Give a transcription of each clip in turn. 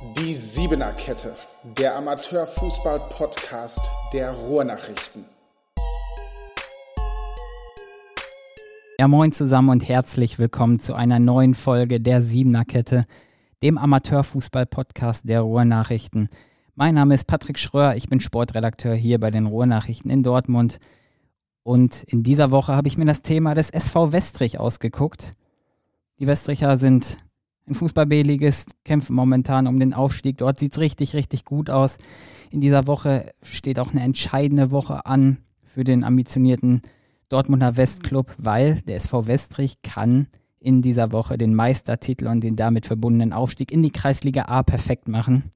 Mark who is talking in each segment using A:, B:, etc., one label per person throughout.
A: Die Siebener Kette, der Amateurfußball-Podcast der Ruhrnachrichten.
B: Ja, moin zusammen und herzlich willkommen zu einer neuen Folge der Siebener Kette, dem Amateurfußball-Podcast der Ruhrnachrichten. Mein Name ist Patrick Schröer, ich bin Sportredakteur hier bei den Ruhrnachrichten in Dortmund. Und in dieser Woche habe ich mir das Thema des SV Westrich ausgeguckt. Die Westricher sind ein Fußball-B-Ligist, kämpfen momentan um den Aufstieg. Dort sieht es richtig, richtig gut aus. In dieser Woche steht auch eine entscheidende Woche an für den ambitionierten Dortmunder Westclub, weil der SV Westrich kann in dieser Woche den Meistertitel und den damit verbundenen Aufstieg in die Kreisliga A perfekt machen.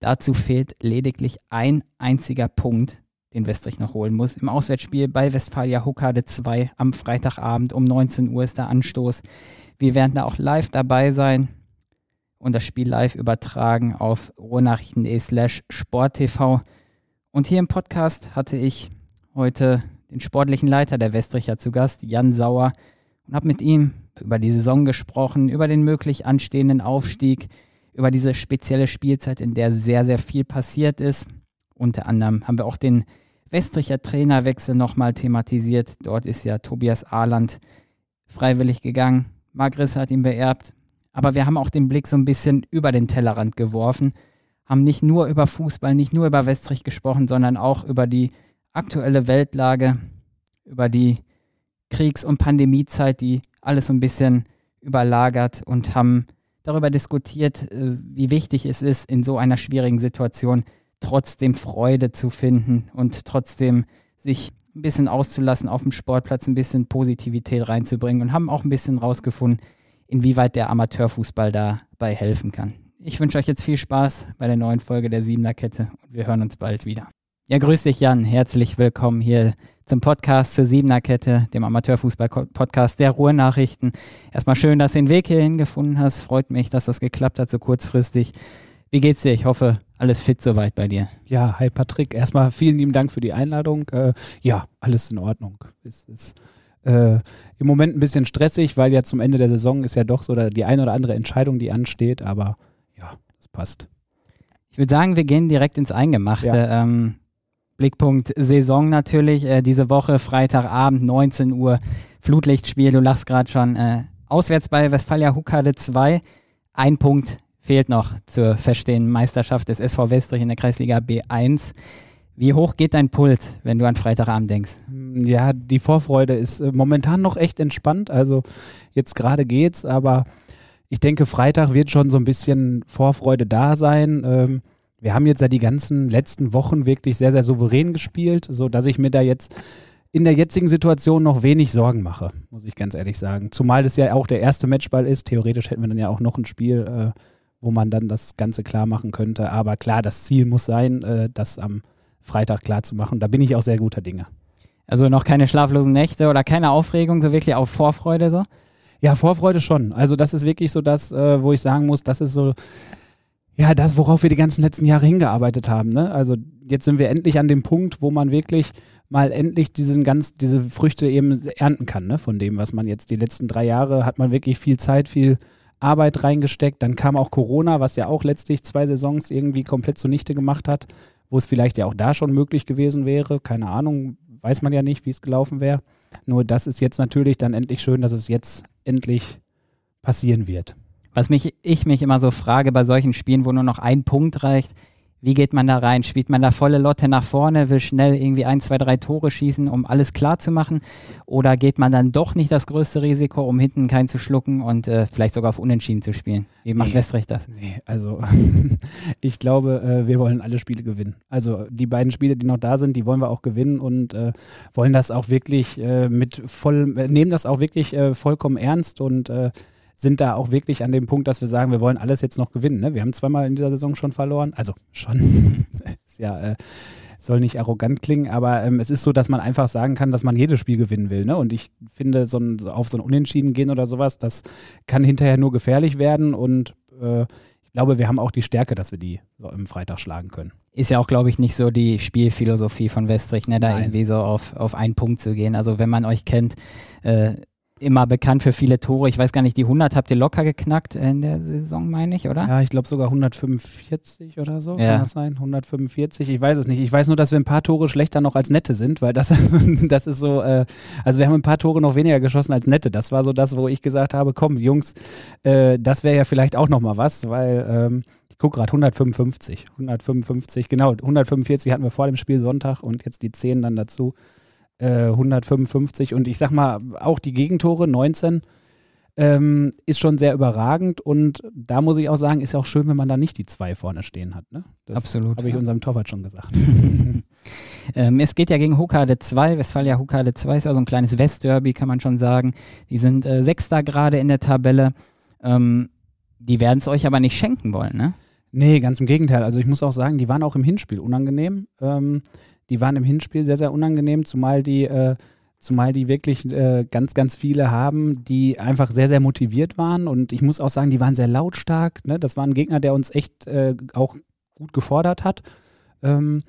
B: Dazu fehlt lediglich ein einziger Punkt, den Westrich noch holen muss. Im Auswärtsspiel bei Westfalia Huckade 2 am Freitagabend um 19 Uhr ist der Anstoß. Wir werden da auch live dabei sein und das Spiel live übertragen auf ruhrnachrichten.de slash sporttv. Und hier im Podcast hatte ich heute den sportlichen Leiter der Westricher zu Gast, Jan Sauer, und habe mit ihm über die Saison gesprochen, über den möglich anstehenden Aufstieg, über diese spezielle Spielzeit, in der sehr, sehr viel passiert ist. Unter anderem haben wir auch den Westricher Trainerwechsel nochmal thematisiert. Dort ist ja Tobias Ahland freiwillig gegangen. Magris hat ihn beerbt. Aber wir haben auch den Blick so ein bisschen über den Tellerrand geworfen, haben nicht nur über Fußball, nicht nur über Westrich gesprochen, sondern auch über die aktuelle Weltlage, über die Kriegs- und Pandemiezeit, die alles so ein bisschen überlagert und haben darüber diskutiert, äh, wie wichtig es ist, in so einer schwierigen Situation trotzdem Freude zu finden und trotzdem sich ein bisschen auszulassen auf dem Sportplatz, ein bisschen Positivität reinzubringen und haben auch ein bisschen rausgefunden, inwieweit der Amateurfußball dabei helfen kann. Ich wünsche euch jetzt viel Spaß bei der neuen Folge der Siebener Kette und wir hören uns bald wieder. Ja, grüß dich Jan, herzlich willkommen hier zum Podcast zur Siebener Kette, dem Amateurfußball-Podcast der Ruhrnachrichten. Erstmal schön, dass du den Weg hierhin gefunden hast. Freut mich, dass das geklappt hat so kurzfristig. Wie geht's dir? Ich hoffe, alles fit soweit bei dir.
C: Ja, hi Patrick. Erstmal vielen lieben Dank für die Einladung. Äh, ja, alles in Ordnung. Es ist äh, im Moment ein bisschen stressig, weil ja zum Ende der Saison ist ja doch so die eine oder andere Entscheidung, die ansteht, aber ja, es passt.
B: Ich würde sagen, wir gehen direkt ins Eingemachte. Ja. Ähm, Blickpunkt Saison natürlich. Äh, diese Woche, Freitagabend, 19 Uhr, Flutlichtspiel. Du lachst gerade schon. Äh, auswärts bei Westfalia Huckade 2. Ein Punkt fehlt noch zur verstehenden Meisterschaft des SV Westrich in der Kreisliga B1. Wie hoch geht dein Puls, wenn du an Freitagabend denkst?
C: Ja, die Vorfreude ist äh, momentan noch echt entspannt. Also jetzt gerade geht's, aber ich denke, Freitag wird schon so ein bisschen Vorfreude da sein. Ähm, wir haben jetzt ja die ganzen letzten Wochen wirklich sehr, sehr souverän gespielt, sodass ich mir da jetzt in der jetzigen Situation noch wenig Sorgen mache, muss ich ganz ehrlich sagen. Zumal das ja auch der erste Matchball ist. Theoretisch hätten wir dann ja auch noch ein Spiel. Äh, wo man dann das Ganze klar machen könnte. Aber klar, das Ziel muss sein, äh, das am Freitag klar zu machen. Da bin ich auch sehr guter Dinge.
B: Also noch keine schlaflosen Nächte oder keine Aufregung, so wirklich auf Vorfreude so?
C: Ja, Vorfreude schon. Also das ist wirklich so das, äh, wo ich sagen muss, das ist so, ja, das, worauf wir die ganzen letzten Jahre hingearbeitet haben. Ne? Also jetzt sind wir endlich an dem Punkt, wo man wirklich mal endlich diesen ganz, diese Früchte eben ernten kann, ne? von dem, was man jetzt die letzten drei Jahre hat man wirklich viel Zeit, viel Arbeit reingesteckt. Dann kam auch Corona, was ja auch letztlich zwei Saisons irgendwie komplett zunichte gemacht hat, wo es vielleicht ja auch da schon möglich gewesen wäre. Keine Ahnung, weiß man ja nicht, wie es gelaufen wäre. Nur das ist jetzt natürlich dann endlich schön, dass es jetzt endlich passieren wird.
B: Was mich, ich mich immer so frage bei solchen Spielen, wo nur noch ein Punkt reicht, wie geht man da rein? Spielt man da volle Lotte nach vorne, will schnell irgendwie ein, zwei, drei Tore schießen, um alles klar zu machen? Oder geht man dann doch nicht das größte Risiko, um hinten keinen zu schlucken und äh, vielleicht sogar auf Unentschieden zu spielen? Wie macht nee, Westrecht das?
C: Nee, also ich glaube, äh, wir wollen alle Spiele gewinnen. Also die beiden Spiele, die noch da sind, die wollen wir auch gewinnen und äh, wollen das auch wirklich äh, mit voll, äh, nehmen das auch wirklich äh, vollkommen ernst und sind da auch wirklich an dem Punkt, dass wir sagen, wir wollen alles jetzt noch gewinnen. Ne? Wir haben zweimal in dieser Saison schon verloren. Also schon. ist ja, äh, soll nicht arrogant klingen, aber ähm, es ist so, dass man einfach sagen kann, dass man jedes Spiel gewinnen will. Ne? Und ich finde, so ein, auf so ein Unentschieden gehen oder sowas, das kann hinterher nur gefährlich werden. Und äh, ich glaube, wir haben auch die Stärke, dass wir die so im Freitag schlagen können.
B: Ist ja auch, glaube ich, nicht so die Spielphilosophie von Westrich, ne? da Nein. irgendwie so auf, auf einen Punkt zu gehen. Also wenn man euch kennt, äh, immer bekannt für viele Tore. Ich weiß gar nicht, die 100 habt ihr locker geknackt in der Saison, meine ich, oder?
C: Ja, ich glaube sogar 145 oder so,
B: Ja.
C: kann das sein? 145, ich weiß es nicht. Ich weiß nur, dass wir ein paar Tore schlechter noch als Nette sind, weil das, das ist so, äh, also wir haben ein paar Tore noch weniger geschossen als Nette. Das war so das, wo ich gesagt habe, komm, Jungs, äh, das wäre ja vielleicht auch noch mal was, weil ähm, ich gucke gerade 155, 155, genau, 145 hatten wir vor dem Spiel Sonntag und jetzt die 10 dann dazu. Äh, 155 und ich sag mal, auch die Gegentore, 19, ähm, ist schon sehr überragend und da muss ich auch sagen, ist auch schön, wenn man da nicht die zwei vorne stehen hat. Ne? Das
B: Absolut,
C: Habe ich
B: ja.
C: unserem Torwart schon gesagt.
B: ähm, es geht ja gegen Hokade 2. Westfalia Hokade 2 ist ja so ein kleines Westderby, kann man schon sagen. Die sind äh, Sechster gerade in der Tabelle. Ähm, die werden es euch aber nicht schenken wollen, ne?
C: Nee, ganz im Gegenteil. Also ich muss auch sagen, die waren auch im Hinspiel unangenehm. Ähm, die waren im Hinspiel sehr, sehr unangenehm, zumal die, äh, zumal die wirklich äh, ganz, ganz viele haben, die einfach sehr, sehr motiviert waren. Und ich muss auch sagen, die waren sehr lautstark. Ne? Das war ein Gegner, der uns echt äh, auch gut gefordert hat. Ähm,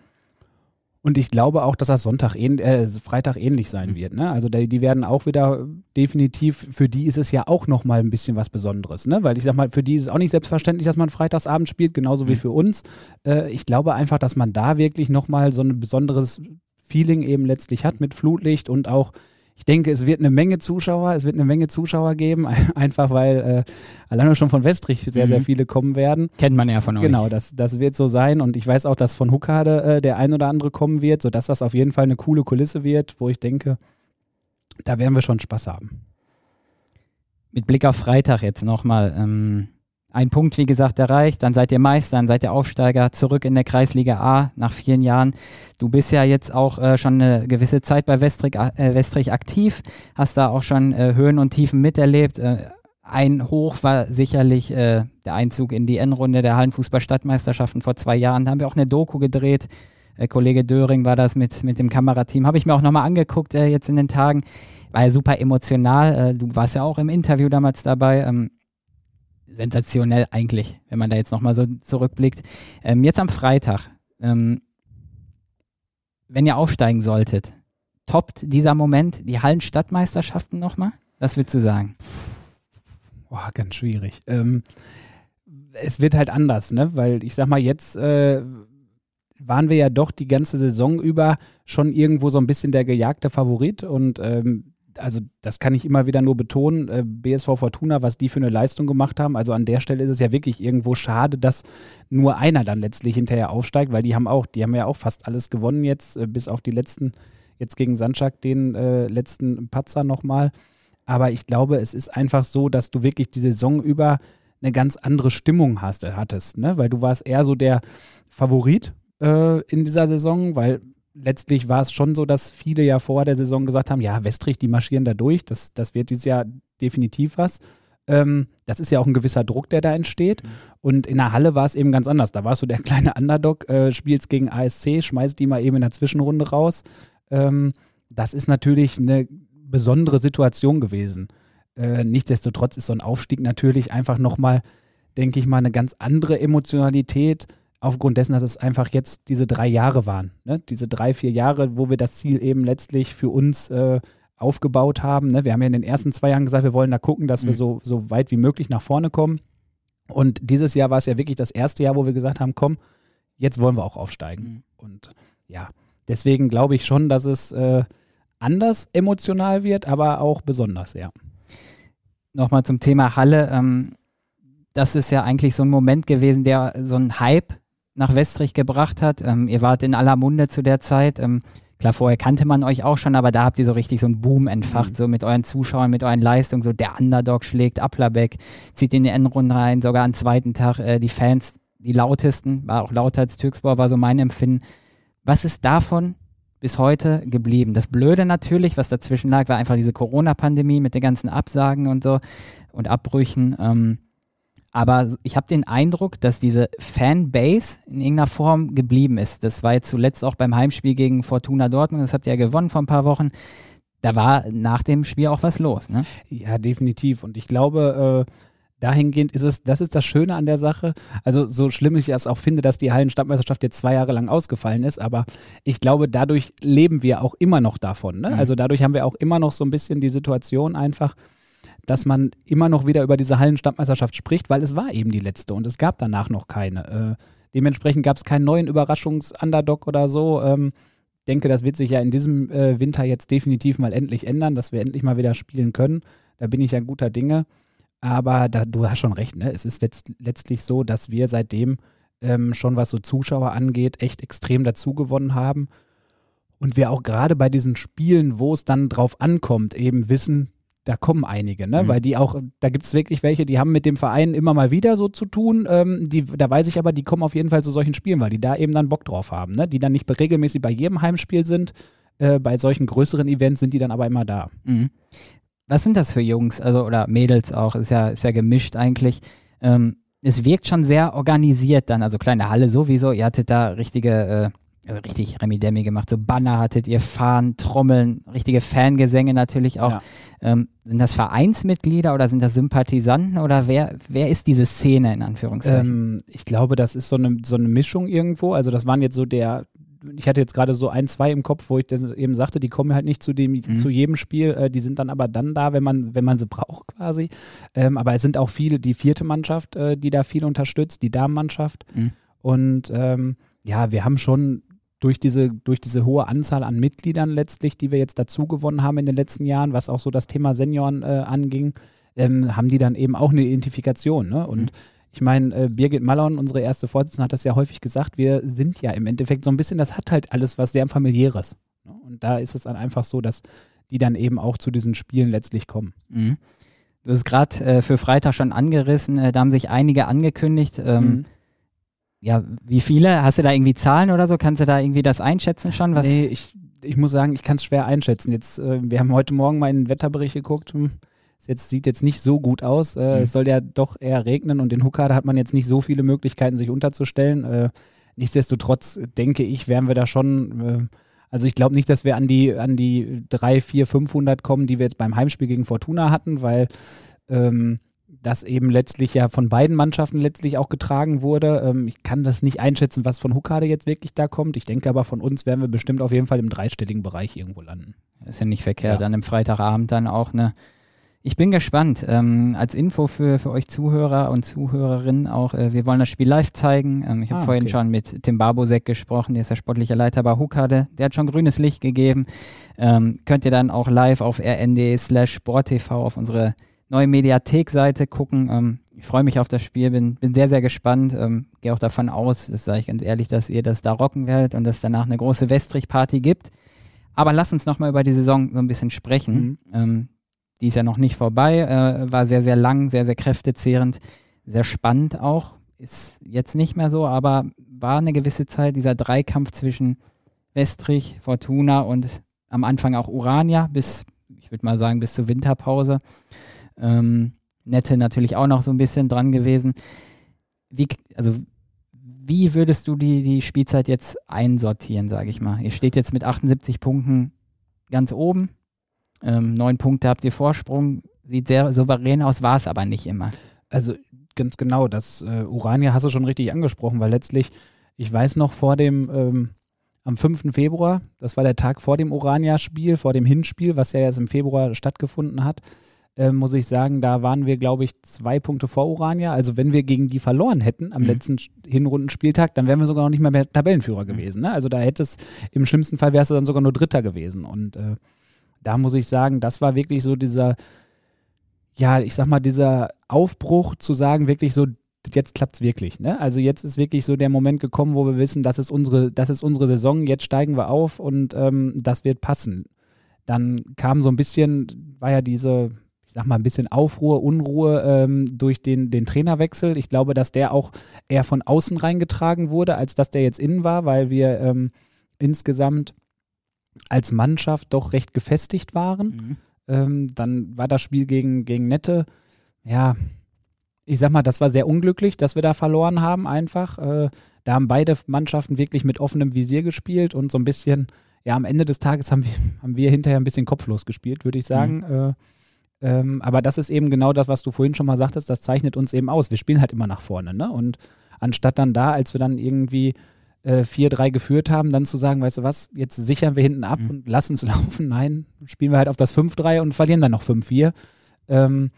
C: und ich glaube auch, dass das Sonntag äh, Freitag ähnlich sein wird. Ne? Also die, die werden auch wieder definitiv, für die ist es ja auch nochmal ein bisschen was Besonderes. Ne? Weil ich sag mal, für die ist es auch nicht selbstverständlich, dass man Freitagsabend spielt, genauso wie
B: Mhm.
C: für uns. Äh, ich glaube einfach, dass man da wirklich nochmal so ein besonderes Feeling eben letztlich hat mit Flutlicht und auch, ich denke, es wird eine Menge Zuschauer, es wird eine Menge Zuschauer geben, einfach weil äh, alleine schon von Westrich sehr, sehr
B: Mhm.
C: viele kommen werden.
B: Kennt man ja von euch.
C: Genau, das, das wird so sein. Und ich weiß auch, dass von Huckade äh, der ein oder andere kommen wird, sodass das auf jeden Fall eine coole Kulisse wird, wo ich denke, da werden wir schon Spaß haben.
B: Mit Blick auf Freitag jetzt nochmal. Ähm, ein Punkt, wie gesagt, erreicht. Dann seid ihr Meister, dann seid ihr Aufsteiger, zurück in der Kreisliga A nach vielen Jahren. Du bist ja jetzt auch äh, schon eine gewisse Zeit bei Westrich, äh, Westrich aktiv, hast da auch schon äh, Höhen und Tiefen miterlebt. Äh, ein Hoch war sicherlich äh, der Einzug in die Endrunde der Hallenfußball-Stadtmeisterschaften vor zwei Jahren. Da haben wir auch eine Doku gedreht. Äh, Kollege Döring war das mit, mit dem Kamerateam. Habe ich mir auch nochmal angeguckt jetzt in den Tagen. War ja super emotional. Du warst ja auch im Interview damals dabei. Ähm, sensationell eigentlich, wenn man da jetzt nochmal so zurückblickt. Ähm, jetzt am Freitag, ähm, wenn ihr aufsteigen solltet, toppt dieser Moment die Hallenstadtmeisterschaften nochmal? Was würdest du sagen?
C: Boah, ganz schwierig. Ähm, es wird halt anders, ne? Weil ich sag mal, jetzt äh, waren wir ja doch die ganze Saison über schon irgendwo so ein bisschen der gejagte Favorit und ähm, also das kann ich immer wieder nur betonen, äh, BSV Fortuna, was die für eine Leistung gemacht haben. Also an der Stelle ist es ja wirklich irgendwo schade, dass nur einer dann letztlich hinterher aufsteigt, weil die haben auch, die haben ja auch fast alles gewonnen jetzt, äh, bis auf die letzten, jetzt gegen Sandschak den äh, letzten Patzer nochmal. Aber ich glaube, es ist einfach so, dass du wirklich die Saison über eine ganz andere Stimmung hast, äh, hattest, ne? Weil du warst eher so der Favorit äh, in dieser Saison, weil letztlich war es schon so, dass viele ja vor der Saison gesagt haben, ja, Westrich, die marschieren da durch, das, das wird dieses Jahr definitiv was. Ähm, das ist ja auch ein gewisser Druck, der da entsteht. Und in der Halle war es eben ganz anders. Da warst du der kleine Underdog, äh, spielst gegen ASC, schmeißt die mal eben in der Zwischenrunde raus. Ähm, das ist natürlich eine besondere Situation gewesen. Äh, nichtsdestotrotz ist so ein Aufstieg natürlich einfach nochmal, denke ich mal, eine ganz andere Emotionalität aufgrund dessen, dass es einfach jetzt diese drei Jahre waren. Ne? Diese drei, vier Jahre, wo wir das Ziel eben letztlich für uns äh, aufgebaut haben. Ne? Wir haben ja in den ersten zwei Jahren gesagt, wir wollen da gucken, dass wir
B: Mhm.
C: so, so weit wie möglich nach vorne kommen. Und dieses Jahr war es ja wirklich das erste Jahr, wo wir gesagt haben, komm, jetzt wollen wir auch aufsteigen.
B: Mhm.
C: Und ja, deswegen glaube ich schon, dass es äh, anders emotional wird, aber auch besonders, ja.
B: Nochmal zum Thema Halle. Ähm, das ist ja eigentlich so ein Moment gewesen, der so einen Hype nach Westrich gebracht hat. Ähm, ihr wart in aller Munde zu der Zeit. Ähm, klar, vorher kannte man euch auch schon, aber da habt ihr so richtig so einen Boom entfacht,
C: Mhm.
B: so mit euren Zuschauern, mit euren Leistungen. So der Underdog schlägt Applerbeck, zieht in die Endrunde rein, sogar am zweiten Tag äh, die Fans, die lautesten, war auch lauter als Türksbau, war so mein Empfinden. Was ist davon bis heute geblieben? Das Blöde natürlich, was dazwischen lag, war einfach diese Corona-Pandemie mit den ganzen Absagen und so und Abbrüchen. Ähm, aber ich habe den Eindruck, dass diese Fanbase in irgendeiner Form geblieben ist. Das war jetzt zuletzt auch beim Heimspiel gegen Fortuna Dortmund, das habt ihr ja gewonnen vor ein paar Wochen. Da war nach dem Spiel auch was los. Ne?
C: Ja, definitiv. Und ich glaube, äh, dahingehend ist es, das ist das Schöne an der Sache. Also so schlimm ich es auch finde, dass die Hallenstadtmeisterschaft jetzt zwei Jahre lang ausgefallen ist, aber ich glaube, dadurch leben wir auch immer noch davon. Ne? Mhm. Also dadurch haben wir auch immer noch so ein bisschen die Situation einfach, dass man immer noch wieder über diese Hallenstadtmeisterschaft spricht, weil es war eben die letzte und es gab danach noch keine. Äh, dementsprechend gab es keinen neuen Überraschungs-Underdog oder so. Ähm, denke, das wird sich ja in diesem äh, Winter jetzt definitiv mal endlich ändern, dass wir endlich mal wieder spielen können. Da bin ich ja guter Dinge. Aber da, du hast schon recht, ne? es ist letztlich so, dass wir seitdem ähm, schon, was so Zuschauer angeht, echt extrem dazugewonnen haben. Und wir auch gerade bei diesen Spielen, wo es dann drauf ankommt, eben wissen, da kommen einige, ne? Mhm. Weil die auch, da gibt es wirklich welche, die haben mit dem Verein immer mal wieder so zu tun. Ähm, die, da weiß ich aber, die kommen auf jeden Fall zu solchen Spielen, weil die da eben dann Bock drauf haben, ne? Die dann nicht regelmäßig bei jedem Heimspiel sind. Äh, bei solchen größeren Events sind die dann aber immer da.
B: Mhm. Was sind das für Jungs, also oder Mädels auch, ist ja, ist ja gemischt eigentlich. Ähm, es wirkt schon sehr organisiert dann, also kleine Halle sowieso. Ihr hattet da richtige, äh, also richtig Remi-Demi gemacht, so Banner hattet ihr, Fahren, Trommeln, richtige Fangesänge natürlich auch. Ja. Ähm, sind das Vereinsmitglieder oder sind das Sympathisanten oder wer, wer ist diese Szene in Anführungszeichen?
C: Ähm, ich glaube, das ist so eine, so eine Mischung irgendwo. Also das waren jetzt so der, ich hatte jetzt gerade so ein, zwei im Kopf, wo ich das eben sagte, die kommen halt nicht zu dem, mhm. zu jedem Spiel, äh, die sind dann aber dann da, wenn man, wenn man sie braucht quasi. Ähm, aber es sind auch viele, die vierte Mannschaft, äh, die da viel unterstützt, die Damenmannschaft. Mhm. Und ähm, ja, wir haben schon durch diese, durch diese hohe Anzahl an Mitgliedern letztlich, die wir jetzt dazu gewonnen haben in den letzten Jahren, was auch so das Thema Senioren äh, anging, ähm, haben die dann eben auch eine Identifikation. Ne? Und mhm ich meine, äh, Birgit Mallon, unsere erste Vorsitzende, hat das ja häufig gesagt, wir sind ja im Endeffekt so ein bisschen, das hat halt alles was sehr familiäres. Ne? Und da ist es dann einfach so, dass die dann eben auch zu diesen Spielen letztlich kommen. Mhm.
B: Du hast gerade äh, für Freitag schon angerissen, äh, da haben sich einige angekündigt. Ähm, mhm. Ja, wie viele? Hast du da irgendwie Zahlen oder so? Kannst du da irgendwie das einschätzen schon?
C: Was? Nee, ich, ich muss sagen, ich kann es schwer einschätzen. Jetzt, äh, wir haben heute Morgen mal in den Wetterbericht geguckt. Hm, jetzt, sieht jetzt nicht so gut aus. Äh, mhm. Es soll ja doch eher regnen und in Huckade hat man jetzt nicht so viele Möglichkeiten, sich unterzustellen. Äh, nichtsdestotrotz denke ich, werden wir da schon. Äh, also ich glaube nicht, dass wir an die, an die 3, 4, 500 kommen, die wir jetzt beim Heimspiel gegen Fortuna hatten, weil ähm, das eben letztlich ja von beiden Mannschaften letztlich auch getragen wurde. Ähm, ich kann das nicht einschätzen, was von Huckade jetzt wirklich da kommt. Ich denke aber, von uns werden wir bestimmt auf jeden Fall im dreistelligen Bereich irgendwo landen.
B: ist ja nicht verkehrt, ja. dann im Freitagabend dann auch eine ich bin gespannt. Ähm, als Info für, für euch Zuhörer und Zuhörerinnen auch, äh, wir wollen das Spiel live zeigen. Ähm, ich habe ah, vorhin okay. schon mit Tim Barbosek gesprochen, der ist der sportliche Leiter bei Hukade. Der hat schon grünes Licht gegeben. Ähm, könnt ihr dann auch live auf rnd slash sporttv auf unsere neue Mediathek-Seite gucken. Ähm, ich freue mich auf das Spiel, bin, bin sehr, sehr gespannt. Ähm, Gehe auch davon aus, das sage ich ganz ehrlich, dass ihr das da rocken werdet und dass es danach eine große Westrich-Party gibt. Aber lasst uns nochmal über die Saison so ein bisschen sprechen. Mhm. Ähm, die ist ja noch nicht vorbei, äh, war sehr, sehr lang, sehr, sehr kräftezehrend, sehr spannend auch. Ist jetzt nicht mehr so, aber war eine gewisse Zeit dieser Dreikampf zwischen Westrich, Fortuna und am Anfang auch Urania bis, ich würde mal sagen, bis zur Winterpause. Ähm, Nette natürlich auch noch so ein bisschen dran gewesen. Wie, also, wie würdest du die, die Spielzeit jetzt einsortieren, sage ich mal? Ihr steht jetzt mit 78 Punkten ganz oben. Ähm, neun Punkte habt ihr Vorsprung, sieht sehr souverän aus, war es aber nicht immer.
C: Also ganz genau, das äh, Urania hast du schon richtig angesprochen, weil letztlich, ich weiß noch vor dem, ähm, am 5. Februar, das war der Tag vor dem Urania-Spiel, vor dem Hinspiel, was ja erst im Februar stattgefunden hat, äh, muss ich sagen, da waren wir, glaube ich, zwei Punkte vor Urania. Also wenn wir gegen die verloren hätten am mhm. letzten Hinrundenspieltag, dann wären wir sogar noch nicht mehr, mehr Tabellenführer mhm. gewesen. Ne? Also da hätte es, im schlimmsten Fall wärst du dann sogar nur Dritter gewesen. Und äh, da muss ich sagen, das war wirklich so dieser, ja, ich sag mal, dieser Aufbruch zu sagen, wirklich so, jetzt klappt es wirklich. Ne? Also jetzt ist wirklich so der Moment gekommen, wo wir wissen, das ist unsere, das ist unsere Saison, jetzt steigen wir auf und ähm, das wird passen. Dann kam so ein bisschen, war ja diese, ich sag mal, ein bisschen Aufruhr, Unruhe ähm, durch den, den Trainerwechsel. Ich glaube, dass der auch eher von außen reingetragen wurde, als dass der jetzt innen war, weil wir ähm, insgesamt als Mannschaft doch recht gefestigt waren. Mhm. Ähm, dann war das Spiel gegen, gegen Nette, ja, ich sag mal, das war sehr unglücklich, dass wir da verloren haben, einfach. Äh, da haben beide Mannschaften wirklich mit offenem Visier gespielt und so ein bisschen, ja, am Ende des Tages haben wir, haben wir hinterher ein bisschen kopflos gespielt, würde ich sagen. Mhm. Äh, Ähm, aber das ist eben genau das, was du vorhin schon mal sagtest, das zeichnet uns eben aus. Wir spielen halt immer nach vorne. Ne? Und anstatt dann da, als wir dann irgendwie äh, 4-3 geführt haben, dann zu sagen, weißt du was, jetzt sichern wir hinten ab mhm. und lassen es laufen. Nein, spielen wir halt auf das 5-3 und verlieren dann noch 5-4. Ähm,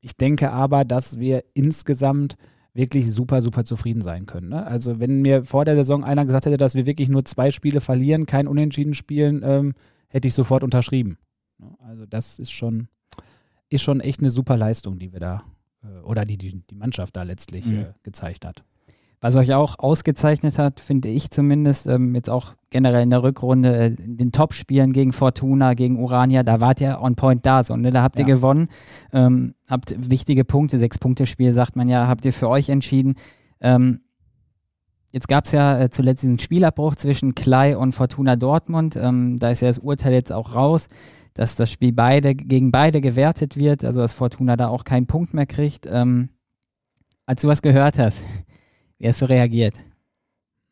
C: ich denke aber, dass wir insgesamt wirklich super, super zufrieden sein können. Ne? Also wenn mir vor der Saison einer gesagt hätte, dass wir wirklich nur zwei Spiele verlieren, kein Unentschieden spielen, ähm, hätte ich sofort unterschrieben. Also das ist schon, ist schon echt eine super Leistung, die wir da, äh, oder die, die die Mannschaft da letztlich mhm. äh, gezeigt hat.
B: Was euch auch ausgezeichnet hat, finde ich zumindest, ähm, jetzt auch generell in der Rückrunde, äh, in den Top-Spielen gegen Fortuna, gegen Urania, da wart ihr on point da, so, ne? da habt ihr gewonnen, ähm, habt wichtige Punkte, Sechs-Punkte-Spiel, sagt man ja, habt ihr für euch entschieden. Ähm, jetzt gab es ja äh, zuletzt diesen Spielabbruch zwischen Klei und Fortuna Dortmund, ähm, da ist ja das Urteil jetzt auch raus, dass das Spiel beide gegen beide gewertet wird, also dass Fortuna da auch keinen Punkt mehr kriegt. Ähm, als du was gehört hast, wie hast du reagiert?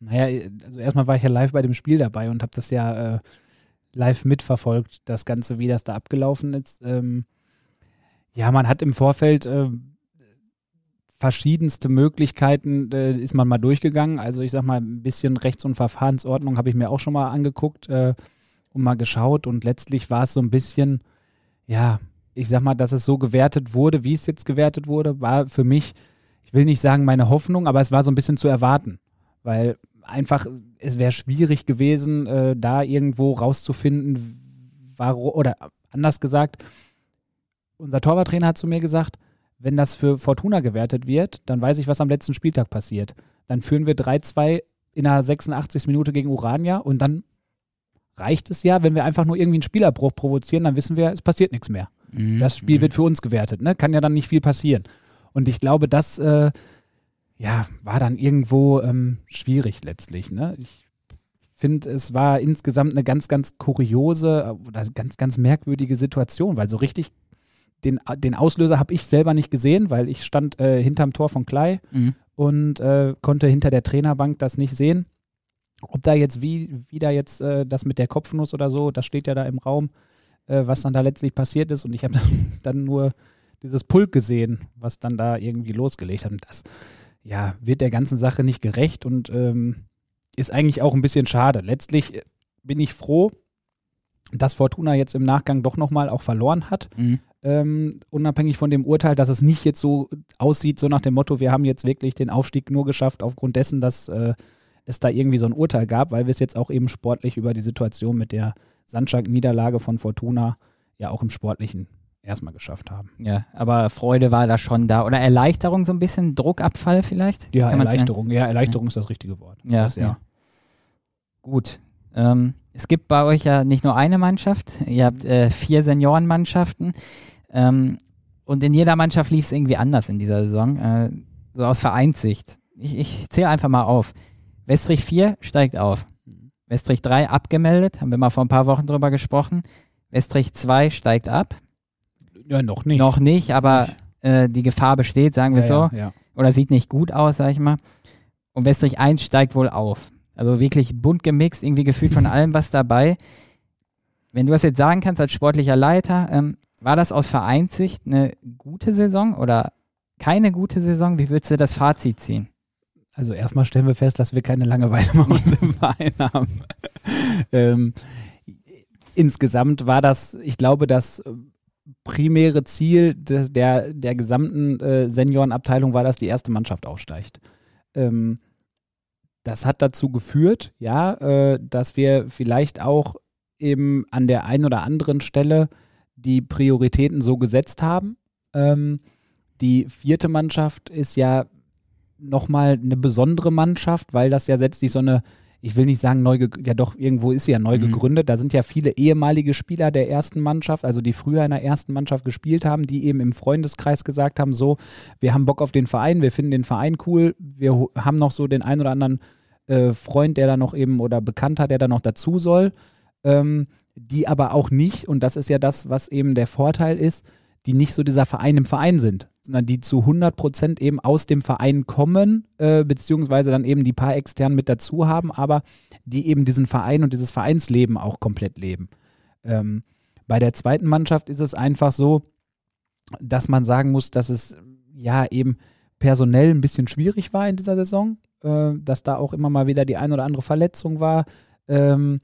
C: Naja, also erstmal war ich ja live bei dem Spiel dabei und habe das ja äh, live mitverfolgt, das Ganze, wie das da abgelaufen ist. Ähm, ja, man hat im Vorfeld äh, verschiedenste Möglichkeiten, äh, ist man mal durchgegangen. Also ich sag mal, ein bisschen Rechts- und Verfahrensordnung habe ich mir auch schon mal angeguckt äh, und mal geschaut und letztlich war es so ein bisschen, ja, ich sag mal, dass es so gewertet wurde, wie es jetzt gewertet wurde, war für mich will nicht sagen meine Hoffnung, aber es war so ein bisschen zu erwarten, weil einfach es wäre schwierig gewesen, äh, da irgendwo rauszufinden, warum, oder anders gesagt, unser Torwarttrainer hat zu mir gesagt, wenn das für Fortuna gewertet wird, dann weiß ich, was am letzten Spieltag passiert. Dann führen wir 3-2 in der 86. Minute gegen Urania und dann reicht es ja, wenn wir einfach nur irgendwie einen Spielerbruch provozieren, dann wissen wir, es passiert nichts mehr. Mhm. Das Spiel mhm. wird für uns gewertet, ne? Kann ja dann nicht viel passieren. Und ich glaube, das äh, ja, war dann irgendwo ähm, schwierig letztlich. Ne? Ich finde, es war insgesamt eine ganz, ganz kuriose oder ganz, ganz merkwürdige Situation, weil so richtig den, den Auslöser habe ich selber nicht gesehen, weil ich stand äh, hinterm Tor von Klei mhm. und äh, konnte hinter der Trainerbank das nicht sehen. Ob da jetzt wie, wie da jetzt äh, das mit der Kopfnuss oder so, das steht ja da im Raum, äh, was dann da letztlich passiert ist. Und ich habe dann nur dieses Pulk gesehen, was dann da irgendwie losgelegt hat. Und das ja, wird der ganzen Sache nicht gerecht und ähm, ist eigentlich auch ein bisschen schade. Letztlich bin ich froh, dass Fortuna jetzt im Nachgang doch nochmal auch verloren hat. Mhm. Ähm, unabhängig von dem Urteil, dass es nicht jetzt so aussieht, so nach dem Motto, wir haben jetzt wirklich den Aufstieg nur geschafft aufgrund dessen, dass äh, es da irgendwie so ein Urteil gab, weil wir es jetzt auch eben sportlich über die Situation mit der Sandschak-Niederlage von Fortuna ja auch im Sportlichen erstmal geschafft haben.
B: Ja, aber Freude war da schon da. Oder Erleichterung so ein bisschen, Druckabfall vielleicht?
C: Ja, Erleichterung. Ja, Erleichterung ja. ist das richtige Wort.
B: Ja, das, ja. ja. Gut. Ähm, es gibt bei euch ja nicht nur eine Mannschaft, ihr habt äh, vier Seniorenmannschaften. Ähm, und in jeder Mannschaft lief es irgendwie anders in dieser Saison. Äh, so aus Vereinssicht. Ich, ich zähle einfach mal auf. Westrich 4 steigt auf. Westrich 3 abgemeldet, haben wir mal vor ein paar Wochen drüber gesprochen. Westrich 2 steigt ab.
C: Ja, noch nicht.
B: Noch nicht, aber. Äh, die Gefahr besteht, sagen wir ja, so. Ja, ja. Oder sieht nicht gut aus, sag ich mal. Und Westrich 1 steigt wohl auf. Also wirklich bunt gemixt, irgendwie gefühlt von allem was dabei. Wenn du das jetzt sagen kannst als sportlicher Leiter, ähm, war das aus Vereinssicht eine gute Saison oder keine gute Saison? Wie würdest du das Fazit ziehen?
C: Also erstmal stellen wir fest, dass wir keine Langeweile bei uns im Verein haben. ähm, insgesamt war das, ich glaube, dass primäre Ziel de, der, der gesamten äh, Seniorenabteilung war, dass die erste Mannschaft aufsteigt. Ähm, das hat dazu geführt, ja, äh, dass wir vielleicht auch eben an der einen oder anderen Stelle die Prioritäten so gesetzt haben. Ähm, die vierte Mannschaft ist ja nochmal eine besondere Mannschaft, weil das ja letztlich so eine ich will nicht sagen neu, ja doch, irgendwo ist sie ja neu mhm. gegründet. Da sind ja viele ehemalige Spieler der ersten Mannschaft, also die früher in der ersten Mannschaft gespielt haben, die eben im Freundeskreis gesagt haben, so, wir haben Bock auf den Verein, wir finden den Verein cool, wir haben noch so den einen oder anderen äh, Freund, der da noch eben oder Bekannter, der da noch dazu soll, ähm, die aber auch nicht, und das ist ja das, was eben der Vorteil ist, die nicht so dieser Verein im Verein sind, sondern die zu 100 Prozent eben aus dem Verein kommen, äh, beziehungsweise dann eben die paar externen mit dazu haben, aber die eben diesen Verein und dieses Vereinsleben auch komplett leben. Ähm, bei der zweiten Mannschaft ist es einfach so, dass man sagen muss, dass es ja eben personell ein bisschen schwierig war in dieser Saison, äh, dass da auch immer mal wieder die ein oder andere Verletzung war. Ähm,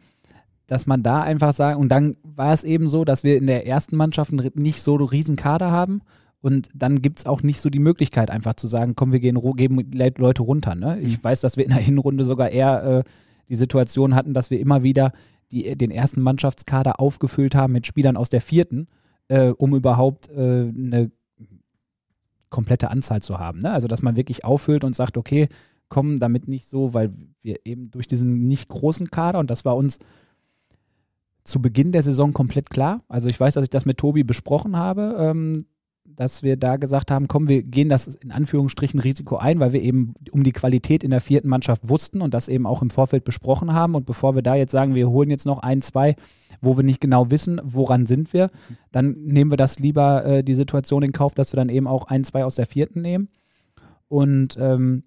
C: dass man da einfach sagen, und dann war es eben so, dass wir in der ersten Mannschaft nicht so einen riesen Kader haben. Und dann gibt es auch nicht so die Möglichkeit, einfach zu sagen, komm, wir gehen, geben Leute runter. Ne? Ich mhm. weiß, dass wir in der Hinrunde sogar eher äh, die Situation hatten, dass wir immer wieder die, den ersten Mannschaftskader aufgefüllt haben mit Spielern aus der vierten, äh, um überhaupt äh, eine komplette Anzahl zu haben. Ne? Also, dass man wirklich auffüllt und sagt, okay, komm damit nicht so, weil wir eben durch diesen nicht großen Kader, und das war uns zu Beginn der Saison komplett klar. Also ich weiß, dass ich das mit Tobi besprochen habe, ähm, dass wir da gesagt haben, komm, wir gehen das in Anführungsstrichen Risiko ein, weil wir eben um die Qualität in der vierten Mannschaft wussten und das eben auch im Vorfeld besprochen haben. Und bevor wir da jetzt sagen, wir holen jetzt noch ein, zwei, wo wir nicht genau wissen, woran sind wir, dann nehmen wir das lieber äh, die Situation in Kauf, dass wir dann eben auch ein, zwei aus der vierten nehmen. Und ähm,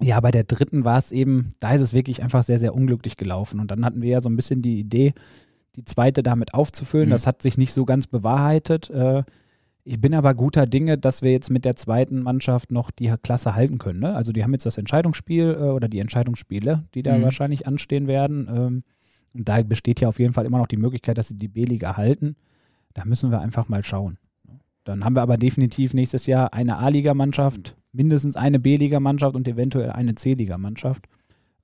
C: ja, bei der dritten war es eben, da ist es wirklich einfach sehr, sehr unglücklich gelaufen. Und dann hatten wir ja so ein bisschen die Idee, die zweite damit aufzufüllen. Mhm. Das hat sich nicht so ganz bewahrheitet. Äh, ich bin aber guter Dinge, dass wir jetzt mit der zweiten Mannschaft noch die Klasse halten können. Ne? Also die haben jetzt das Entscheidungsspiel äh, oder die Entscheidungsspiele, die da mhm. wahrscheinlich anstehen werden. Ähm, und da besteht ja auf jeden Fall immer noch die Möglichkeit, dass sie die B-Liga halten. Da müssen wir einfach mal schauen. Dann haben wir aber definitiv nächstes Jahr eine A-Liga-Mannschaft, mindestens eine B-Liga-Mannschaft und eventuell eine C-Liga-Mannschaft,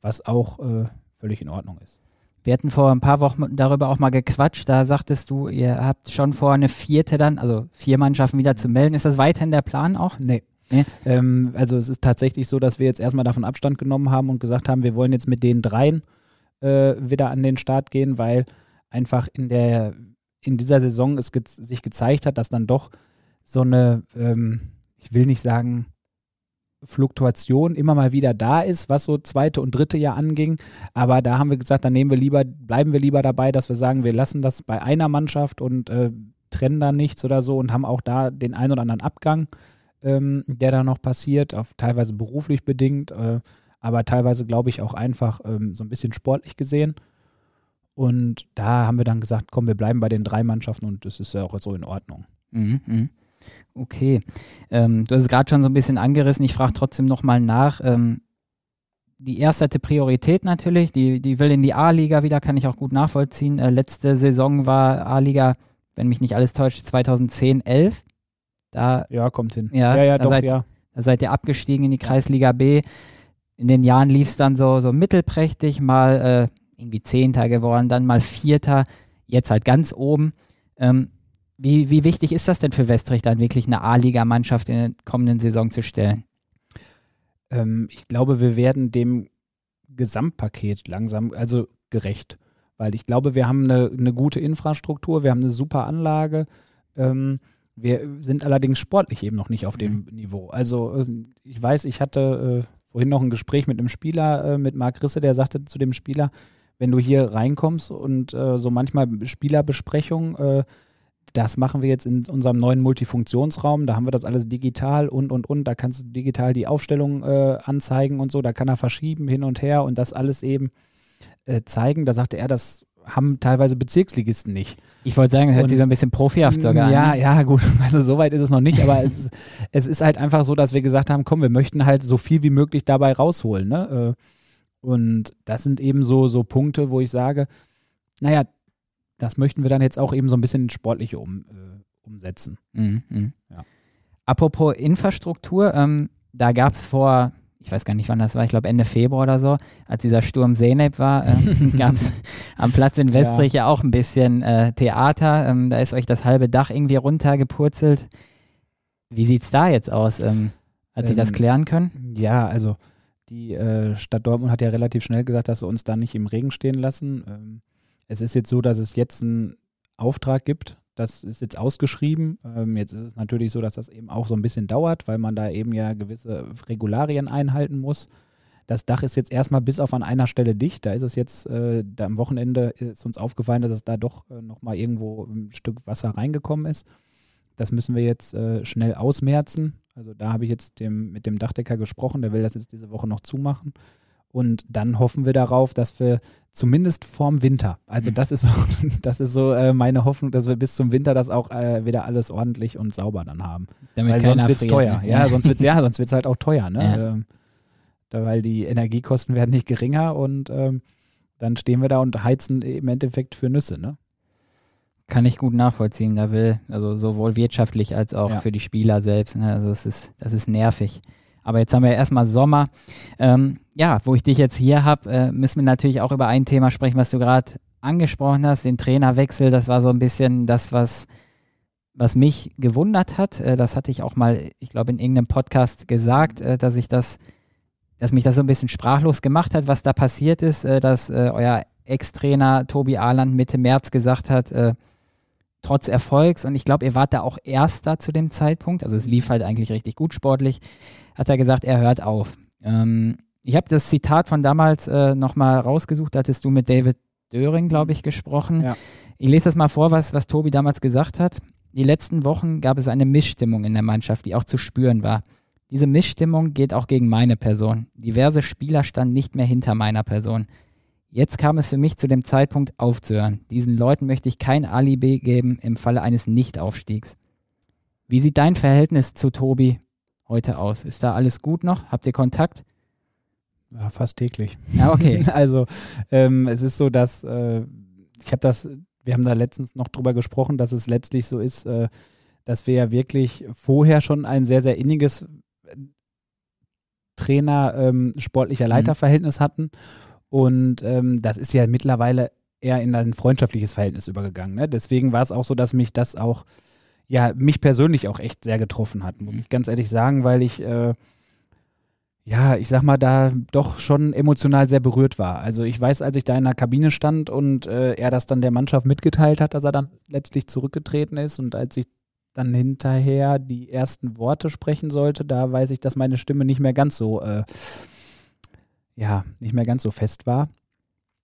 C: was auch äh, völlig in Ordnung ist.
B: Wir hatten vor ein paar Wochen darüber auch mal gequatscht. Da sagtest du, ihr habt schon vor, eine vierte dann, also vier Mannschaften wieder zu melden. Ist das weiterhin der Plan auch?
C: Nee. nee? Ähm, also es ist tatsächlich so, dass wir jetzt erstmal davon Abstand genommen haben und gesagt haben, wir wollen jetzt mit den dreien äh, wieder an den Start gehen, weil einfach in der in dieser Saison es ge sich gezeigt hat, dass dann doch so eine, ähm, ich will nicht sagen, Fluktuation immer mal wieder da ist, was so zweite und dritte Jahr anging. Aber da haben wir gesagt, dann nehmen wir lieber, bleiben wir lieber dabei, dass wir sagen, wir lassen das bei einer Mannschaft und äh, trennen da nichts oder so und haben auch da den einen oder anderen Abgang, ähm, der da noch passiert, auf teilweise beruflich bedingt, äh, aber teilweise glaube ich auch einfach ähm, so ein bisschen sportlich gesehen. Und da haben wir dann gesagt, komm, wir bleiben bei den drei Mannschaften und das ist ja auch so in Ordnung. Mhm, mh.
B: Okay. Ähm, du hast es gerade schon so ein bisschen angerissen. Ich frage trotzdem nochmal nach. Ähm, die erste hatte Priorität natürlich. Die, die will in die A-Liga wieder, kann ich auch gut nachvollziehen. Äh, letzte Saison war A-Liga, wenn mich nicht alles täuscht, 2010, 11.
C: Da, ja, kommt hin.
B: Ja, ja, ja doch, seid, ja. Da seid ihr abgestiegen in die Kreisliga B. In den Jahren lief es dann so, so mittelprächtig, mal äh, irgendwie Zehnter geworden, dann mal Vierter, jetzt halt ganz oben. Ähm, wie, wie wichtig ist das denn für Westrich, dann wirklich eine A-Liga-Mannschaft in der kommenden Saison zu stellen?
C: Ähm, ich glaube, wir werden dem Gesamtpaket langsam, also gerecht. Weil ich glaube, wir haben eine, eine gute Infrastruktur, wir haben eine super Anlage. Ähm, wir sind allerdings sportlich eben noch nicht auf dem mhm. Niveau. Also äh, ich weiß, ich hatte äh, vorhin noch ein Gespräch mit einem Spieler, äh, mit Marc Risse, der sagte zu dem Spieler, wenn du hier reinkommst und äh, so manchmal Spielerbesprechungen, äh, das machen wir jetzt in unserem neuen Multifunktionsraum. Da haben wir das alles digital und, und, und. Da kannst du digital die Aufstellung äh, anzeigen und so. Da kann er verschieben hin und her und das alles eben äh, zeigen. Da sagte er, das haben teilweise Bezirksligisten nicht.
B: Ich wollte sagen, das hört sich so ein bisschen profihaft sogar
C: Ja, an. ja, gut. Also so weit ist es noch nicht, aber es, ist, es ist halt einfach so, dass wir gesagt haben, komm, wir möchten halt so viel wie möglich dabei rausholen. Ne? Äh, und das sind eben so, so Punkte, wo ich sage, naja, das möchten wir dann jetzt auch eben so ein bisschen sportlich um, äh, umsetzen. Mhm,
B: mh. ja. Apropos Infrastruktur, ähm, da gab es vor, ich weiß gar nicht wann das war, ich glaube Ende Februar oder so, als dieser Sturm Seneb war, äh, gab es am Platz in Westrich ja, ja auch ein bisschen äh, Theater. Ähm, da ist euch das halbe Dach irgendwie runtergepurzelt. Wie sieht es da jetzt aus? Ähm, hat ähm, sich das ähm, klären können?
C: Ja, also die äh, Stadt Dortmund hat ja relativ schnell gesagt, dass sie uns da nicht im Regen stehen lassen. Es ist jetzt so, dass es jetzt einen Auftrag gibt. Das ist jetzt ausgeschrieben. Ähm, jetzt ist es natürlich so, dass das eben auch so ein bisschen dauert, weil man da eben ja gewisse Regularien einhalten muss. Das Dach ist jetzt erstmal bis auf an einer Stelle dicht. Da ist es jetzt, äh, da am Wochenende ist uns aufgefallen, dass es da doch äh, nochmal irgendwo ein Stück Wasser reingekommen ist. Das müssen wir jetzt äh, schnell ausmerzen. Also da habe ich jetzt dem, mit dem Dachdecker gesprochen, der will das jetzt diese Woche noch zumachen. Und dann hoffen wir darauf, dass wir zumindest vorm Winter, also mhm. das ist so, das ist so äh, meine Hoffnung, dass wir bis zum Winter das auch äh, wieder alles ordentlich und sauber dann haben. Damit weil sonst wird es teuer. Ne? Ja, sonst wird es ja, sonst wird's halt auch teuer. Ne? Ja. Ähm, da, weil die Energiekosten werden nicht geringer und ähm, dann stehen wir da und heizen im Endeffekt für Nüsse. Ne?
B: Kann ich gut nachvollziehen. Da will, also sowohl wirtschaftlich als auch ja. für die Spieler selbst. Ne? Also es ist, das ist nervig. Aber jetzt haben wir ja erstmal Sommer. Ähm, ja, wo ich dich jetzt hier habe, äh, müssen wir natürlich auch über ein Thema sprechen, was du gerade angesprochen hast, den Trainerwechsel. Das war so ein bisschen das, was, was mich gewundert hat. Äh, das hatte ich auch mal, ich glaube, in irgendeinem Podcast gesagt, äh, dass ich das, dass mich das so ein bisschen sprachlos gemacht hat, was da passiert ist, äh, dass äh, euer Ex-Trainer Tobi Ahland Mitte März gesagt hat, äh, trotz Erfolgs, und ich glaube, ihr wart da auch Erster zu dem Zeitpunkt, also es lief halt eigentlich richtig gut sportlich, hat er gesagt, er hört auf. Ähm, ich habe das Zitat von damals äh, nochmal rausgesucht, da hattest du mit David Döring, glaube ich, gesprochen. Ja. Ich lese das mal vor, was, was Tobi damals gesagt hat. Die letzten Wochen gab es eine Missstimmung in der Mannschaft, die auch zu spüren war. Diese Missstimmung geht auch gegen meine Person. Diverse Spieler standen nicht mehr hinter meiner Person. Jetzt kam es für mich zu dem Zeitpunkt aufzuhören. Diesen Leuten möchte ich kein Alibi geben im Falle eines Nichtaufstiegs. Wie sieht dein Verhältnis zu Tobi heute aus? Ist da alles gut noch? Habt ihr Kontakt?
C: Ja, fast täglich.
B: Ja, okay.
C: also ähm, es ist so, dass äh, ich habe das, wir haben da letztens noch drüber gesprochen, dass es letztlich so ist, äh, dass wir ja wirklich vorher schon ein sehr, sehr inniges äh, Trainer, ähm, mhm. Leiterverhältnis mhm. hatten und ähm, das ist ja mittlerweile eher in ein freundschaftliches Verhältnis übergegangen. Ne? Deswegen war es auch so, dass mich das auch, ja, mich persönlich auch echt sehr getroffen hat, muss ich ganz ehrlich sagen, weil ich, äh, ja, ich sag mal, da doch schon emotional sehr berührt war. Also ich weiß, als ich da in der Kabine stand und äh, er das dann der Mannschaft mitgeteilt hat, dass er dann letztlich zurückgetreten ist und als ich dann hinterher die ersten Worte sprechen sollte, da weiß ich, dass meine Stimme nicht mehr ganz so äh, ja, nicht mehr ganz so fest war,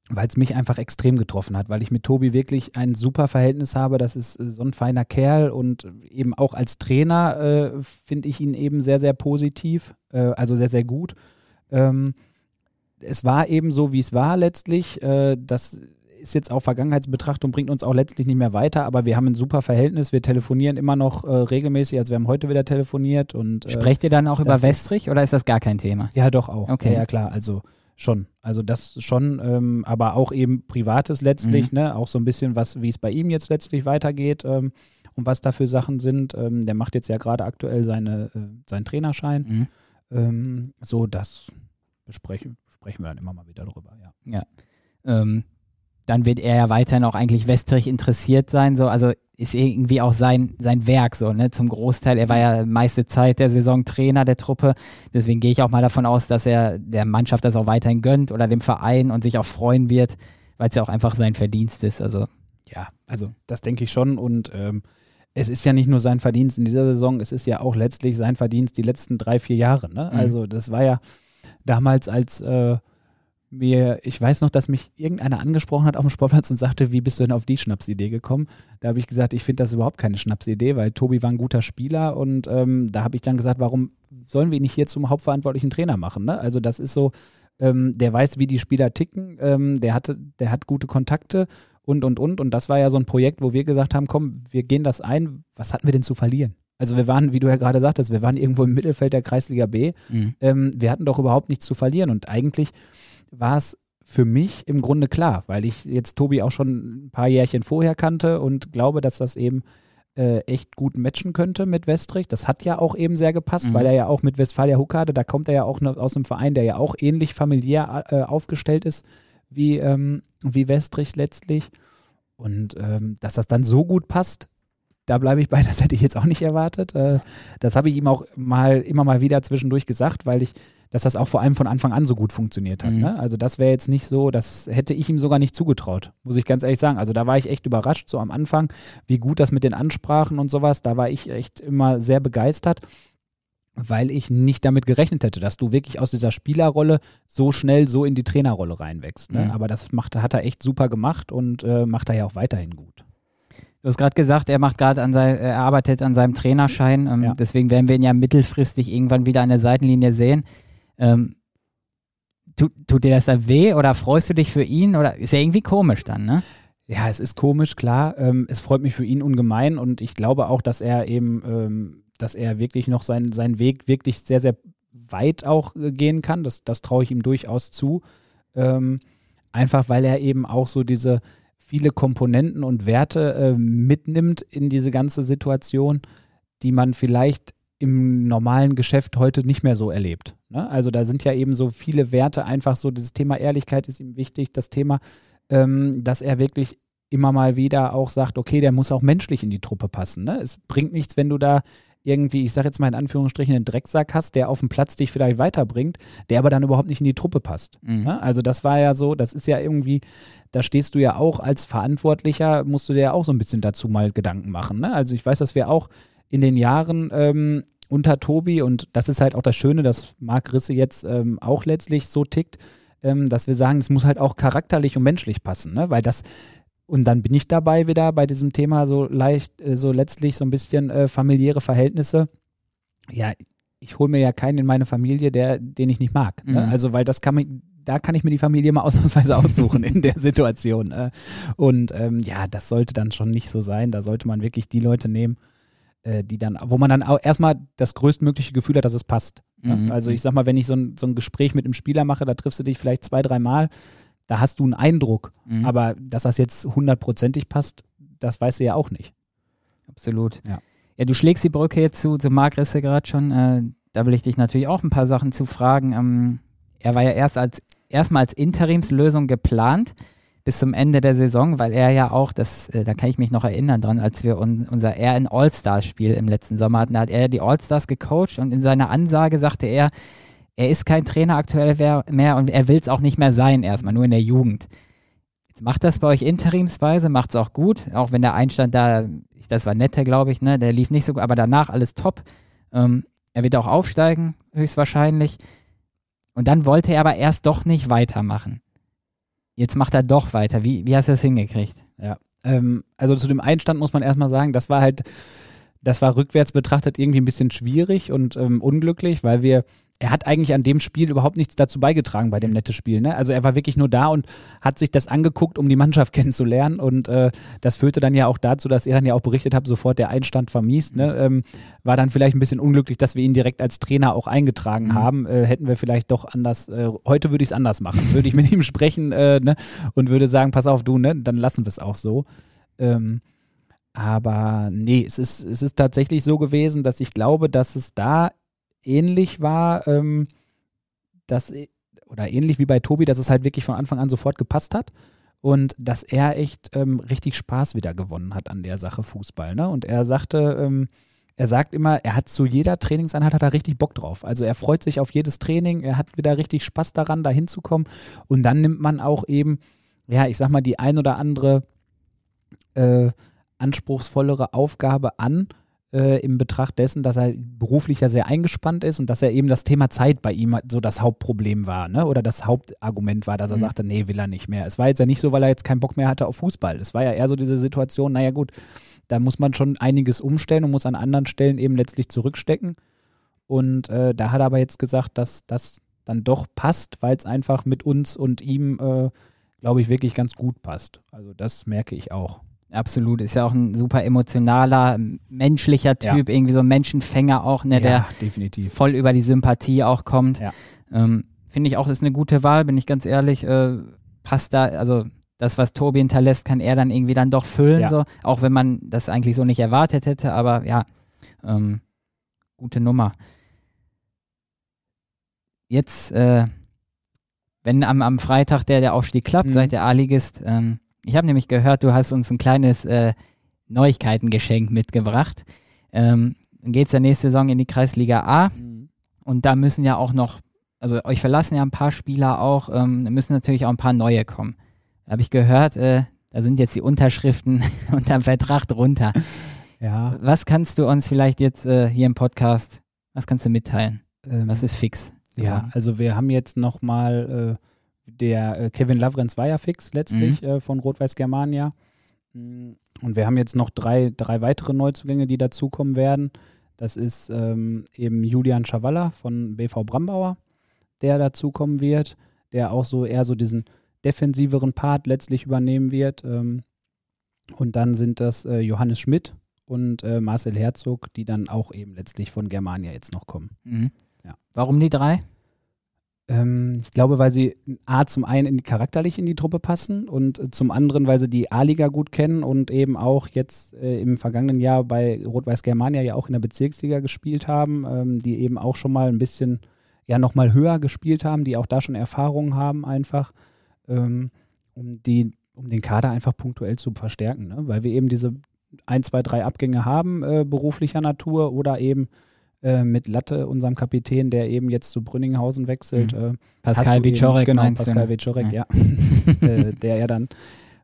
C: weil es mich einfach extrem getroffen hat, weil ich mit Tobi wirklich ein super Verhältnis habe. Das ist äh, so ein feiner Kerl und eben auch als Trainer äh, finde ich ihn eben sehr, sehr positiv, äh, also sehr, sehr gut. Ähm, es war eben so, wie es war letztlich. Äh, das ist jetzt auch Vergangenheitsbetrachtung, bringt uns auch letztlich nicht mehr weiter, aber wir haben ein super Verhältnis. Wir telefonieren immer noch äh, regelmäßig, also wir haben heute wieder telefoniert und.
B: Äh, Sprecht ihr dann auch über Westrich oder ist das gar kein Thema?
C: Ja, doch auch. Okay. Ja, ja klar, also schon. Also das schon, ähm, aber auch eben Privates letztlich, mhm. ne? Auch so ein bisschen, was, wie es bei ihm jetzt letztlich weitergeht ähm, und was da für Sachen sind. Ähm, der macht jetzt ja gerade aktuell seine, äh, seinen Trainerschein. Mhm. Ähm, so, das besprechen, sprechen wir dann immer mal wieder drüber, ja.
B: Ja. Ähm, dann wird er ja weiterhin auch eigentlich Westrich interessiert sein. So. Also ist irgendwie auch sein, sein Werk so, ne? Zum Großteil. Er war ja meiste Zeit der Saison Trainer der Truppe. Deswegen gehe ich auch mal davon aus, dass er der Mannschaft das auch weiterhin gönnt oder dem Verein und sich auch freuen wird, weil es ja auch einfach sein Verdienst ist. Also.
C: Ja, also das denke ich schon. Und ähm, es ist ja nicht nur sein Verdienst in dieser Saison, es ist ja auch letztlich sein Verdienst die letzten drei, vier Jahre. Ne? Mhm. Also das war ja damals als äh, mir, ich weiß noch, dass mich irgendeiner angesprochen hat auf dem Sportplatz und sagte, wie bist du denn auf die Schnapsidee gekommen? Da habe ich gesagt, ich finde das überhaupt keine Schnapsidee, weil Tobi war ein guter Spieler und ähm, da habe ich dann gesagt, warum sollen wir ihn nicht hier zum hauptverantwortlichen Trainer machen? Ne? Also das ist so, ähm, der weiß, wie die Spieler ticken, ähm, der, hatte, der hat gute Kontakte und, und, und. Und das war ja so ein Projekt, wo wir gesagt haben, komm, wir gehen das ein, was hatten wir denn zu verlieren? Also wir waren, wie du ja gerade sagtest, wir waren irgendwo im Mittelfeld der Kreisliga B. Mhm. Ähm, wir hatten doch überhaupt nichts zu verlieren und eigentlich war es für mich im Grunde klar, weil ich jetzt Tobi auch schon ein paar Jährchen vorher kannte und glaube, dass das eben äh, echt gut matchen könnte mit Westrich. Das hat ja auch eben sehr gepasst, mhm. weil er ja auch mit Westfalia Huckade, da kommt er ja auch ne, aus einem Verein, der ja auch ähnlich familiär äh, aufgestellt ist wie, ähm, wie Westrich letztlich. Und ähm, dass das dann so gut passt, da bleibe ich bei, das hätte ich jetzt auch nicht erwartet. Äh, das habe ich ihm auch mal immer mal wieder zwischendurch gesagt, weil ich dass das auch vor allem von Anfang an so gut funktioniert hat. Mhm. Ne? Also das wäre jetzt nicht so, das hätte ich ihm sogar nicht zugetraut, muss ich ganz ehrlich sagen. Also da war ich echt überrascht, so am Anfang, wie gut das mit den Ansprachen und sowas, da war ich echt immer sehr begeistert weil ich nicht damit gerechnet hätte, dass du wirklich aus dieser Spielerrolle so schnell so in die Trainerrolle reinwächst. Ne? Mhm. Aber das macht, hat er echt super gemacht und äh, macht er ja auch weiterhin gut.
B: Du hast gerade gesagt, er macht gerade an sein, er arbeitet an seinem Trainerschein. Ähm, ja. Deswegen werden wir ihn ja mittelfristig irgendwann wieder an der Seitenlinie sehen. Ähm, tut, tut dir das dann weh oder freust du dich für ihn? Oder ist ja irgendwie komisch dann, ne?
C: Ja, es ist komisch, klar. Ähm, es freut mich für ihn ungemein und ich glaube auch, dass er eben, ähm, dass er wirklich noch sein, seinen Weg wirklich sehr, sehr weit auch äh, gehen kann. Das, das traue ich ihm durchaus zu. Ähm, einfach weil er eben auch so diese viele Komponenten und Werte äh, mitnimmt in diese ganze Situation, die man vielleicht im normalen Geschäft heute nicht mehr so erlebt. Ne? Also da sind ja eben so viele Werte, einfach so, dieses Thema Ehrlichkeit ist ihm wichtig, das Thema, ähm, dass er wirklich immer mal wieder auch sagt, okay, der muss auch menschlich in die Truppe passen. Ne? Es bringt nichts, wenn du da irgendwie, ich sage jetzt mal in Anführungsstrichen, einen Drecksack hast, der auf dem Platz dich vielleicht weiterbringt, der aber dann überhaupt nicht in die Truppe passt. Mhm. Ne? Also das war ja so, das ist ja irgendwie, da stehst du ja auch als Verantwortlicher, musst du dir ja auch so ein bisschen dazu mal Gedanken machen. Ne? Also ich weiß, dass wir auch in den Jahren ähm, unter Tobi und das ist halt auch das Schöne, dass Marc Risse jetzt ähm, auch letztlich so tickt, ähm, dass wir sagen, es muss halt auch charakterlich und menschlich passen, ne? weil das und dann bin ich dabei wieder bei diesem Thema so leicht, äh, so letztlich so ein bisschen äh, familiäre Verhältnisse. Ja, ich hole mir ja keinen in meine Familie, der, den ich nicht mag. Ne? Mhm. Also, weil das kann man, da kann ich mir die Familie mal ausnahmsweise aussuchen in der Situation. Äh. Und ähm, ja, das sollte dann schon nicht so sein. Da sollte man wirklich die Leute nehmen, äh, die dann, wo man dann auch erstmal das größtmögliche Gefühl hat, dass es passt. Mhm. Also ich sag mal, wenn ich so ein, so ein Gespräch mit einem Spieler mache, da triffst du dich vielleicht zwei, dreimal. Mal da hast du einen Eindruck. Mhm. Aber dass das jetzt hundertprozentig passt, das weißt du ja auch nicht.
B: Absolut. Ja, ja du schlägst die Brücke jetzt zu, zu Marc Risse gerade schon. Äh, da will ich dich natürlich auch ein paar Sachen zu fragen. Ähm, er war ja erst als erstmal als Interimslösung geplant bis zum Ende der Saison, weil er ja auch, das, äh, da kann ich mich noch erinnern dran, als wir un, unser er in All-Stars-Spiel im letzten Sommer hatten, da hat er die All-Stars gecoacht und in seiner Ansage sagte er, er ist kein Trainer aktuell mehr und er will es auch nicht mehr sein, erstmal nur in der Jugend. Jetzt macht das bei euch interimsweise, macht es auch gut, auch wenn der Einstand da, das war netter, glaube ich, ne, der lief nicht so gut, aber danach alles top. Ähm, er wird auch aufsteigen, höchstwahrscheinlich. Und dann wollte er aber erst doch nicht weitermachen. Jetzt macht er doch weiter. Wie, wie hast du das hingekriegt?
C: Ja, ähm, also zu dem Einstand muss man erstmal sagen, das war halt, das war rückwärts betrachtet irgendwie ein bisschen schwierig und ähm, unglücklich, weil wir er hat eigentlich an dem Spiel überhaupt nichts dazu beigetragen bei dem nette Spiel. Ne? Also er war wirklich nur da und hat sich das angeguckt, um die Mannschaft kennenzulernen. Und äh, das führte dann ja auch dazu, dass er dann ja auch berichtet hat, sofort der Einstand vermiest. Ne? Ähm, war dann vielleicht ein bisschen unglücklich, dass wir ihn direkt als Trainer auch eingetragen mhm. haben. Äh, hätten wir vielleicht doch anders, äh, heute würde ich es anders machen. Würde ich mit ihm sprechen äh, ne? und würde sagen, pass auf, du, ne? dann lassen wir es auch so. Ähm, aber nee, es ist, es ist tatsächlich so gewesen, dass ich glaube, dass es da ähnlich war, ähm, dass, oder ähnlich wie bei Tobi, dass es halt wirklich von Anfang an sofort gepasst hat und dass er echt ähm, richtig Spaß wieder gewonnen hat an der Sache Fußball. Ne? Und er sagte, ähm, er sagt immer, er hat zu jeder Trainingseinheit hat er richtig Bock drauf. Also er freut sich auf jedes Training, er hat wieder richtig Spaß daran, da hinzukommen. Und dann nimmt man auch eben, ja, ich sag mal, die ein oder andere äh, anspruchsvollere Aufgabe an äh, im Betracht dessen, dass er beruflich ja sehr eingespannt ist und dass er eben das Thema Zeit bei ihm so das Hauptproblem war, ne? Oder das Hauptargument war, dass er mhm. sagte, nee, will er nicht mehr. Es war jetzt ja nicht so, weil er jetzt keinen Bock mehr hatte auf Fußball. Es war ja eher so diese Situation, naja gut, da muss man schon einiges umstellen und muss an anderen Stellen eben letztlich zurückstecken. Und äh, da hat er aber jetzt gesagt, dass das dann doch passt, weil es einfach mit uns und ihm, äh, glaube ich, wirklich ganz gut passt. Also das merke ich auch.
B: Absolut, ist ja auch ein super emotionaler, menschlicher Typ, ja. irgendwie so ein Menschenfänger auch, ne, der
C: definitiv.
B: voll über die Sympathie auch kommt. Ja. Ähm, Finde ich auch, ist eine gute Wahl, bin ich ganz ehrlich. Äh, passt da, also das, was Tobi hinterlässt, kann er dann irgendwie dann doch füllen, ja. so, auch wenn man das eigentlich so nicht erwartet hätte, aber ja, ähm, gute Nummer. Jetzt, äh, wenn am, am Freitag der, der Aufstieg klappt, mhm. seid der A-Ligist, ähm, ich habe nämlich gehört, du hast uns ein kleines äh, Neuigkeitengeschenk mitgebracht. Ähm, dann geht es ja nächste Saison in die Kreisliga A. Mhm. Und da müssen ja auch noch, also euch verlassen ja ein paar Spieler auch, ähm, da müssen natürlich auch ein paar neue kommen. Da habe ich gehört, äh, da sind jetzt die Unterschriften unterm Vertrag drunter. Ja. Was kannst du uns vielleicht jetzt äh, hier im Podcast, was kannst du mitteilen? Ähm, was ist fix?
C: Ja, also wir haben jetzt nochmal äh, der äh, Kevin Lavrenz war ja fix letztlich mhm. äh, von Rot-Weiß Germania. Mm, und wir haben jetzt noch drei, drei weitere Neuzugänge, die dazukommen werden. Das ist ähm, eben Julian Schawalla von BV Brambauer, der dazukommen wird. der auch so eher so diesen defensiveren Part letztlich übernehmen wird. Ähm, und dann sind das äh, Johannes Schmidt und äh, Marcel Herzog, die dann auch eben letztlich von Germania jetzt noch kommen.
B: Mhm.
C: Ja.
B: Warum die drei?
C: Ähm, ich glaube, weil sie A, zum einen in, charakterlich in die Truppe passen und äh, zum anderen, weil sie die A-Liga gut kennen und eben auch jetzt äh, im vergangenen Jahr bei Rot-Weiß Germania ja auch in der Bezirksliga gespielt haben, ähm, die eben auch schon mal ein bisschen, ja, nochmal höher gespielt haben, die auch da schon Erfahrungen haben einfach, ähm, um, die, um den Kader einfach punktuell zu verstärken, ne? weil wir eben diese ein, zwei, drei Abgänge haben, äh, beruflicher Natur oder eben äh, mit Latte, unserem Kapitän, der eben jetzt zu Brünninghausen wechselt.
B: Mhm.
C: Äh,
B: Pascal Wiczorek,
C: genau, Pascal
B: ne?
C: Wiczorek,
B: Ja.
C: äh, der ja dann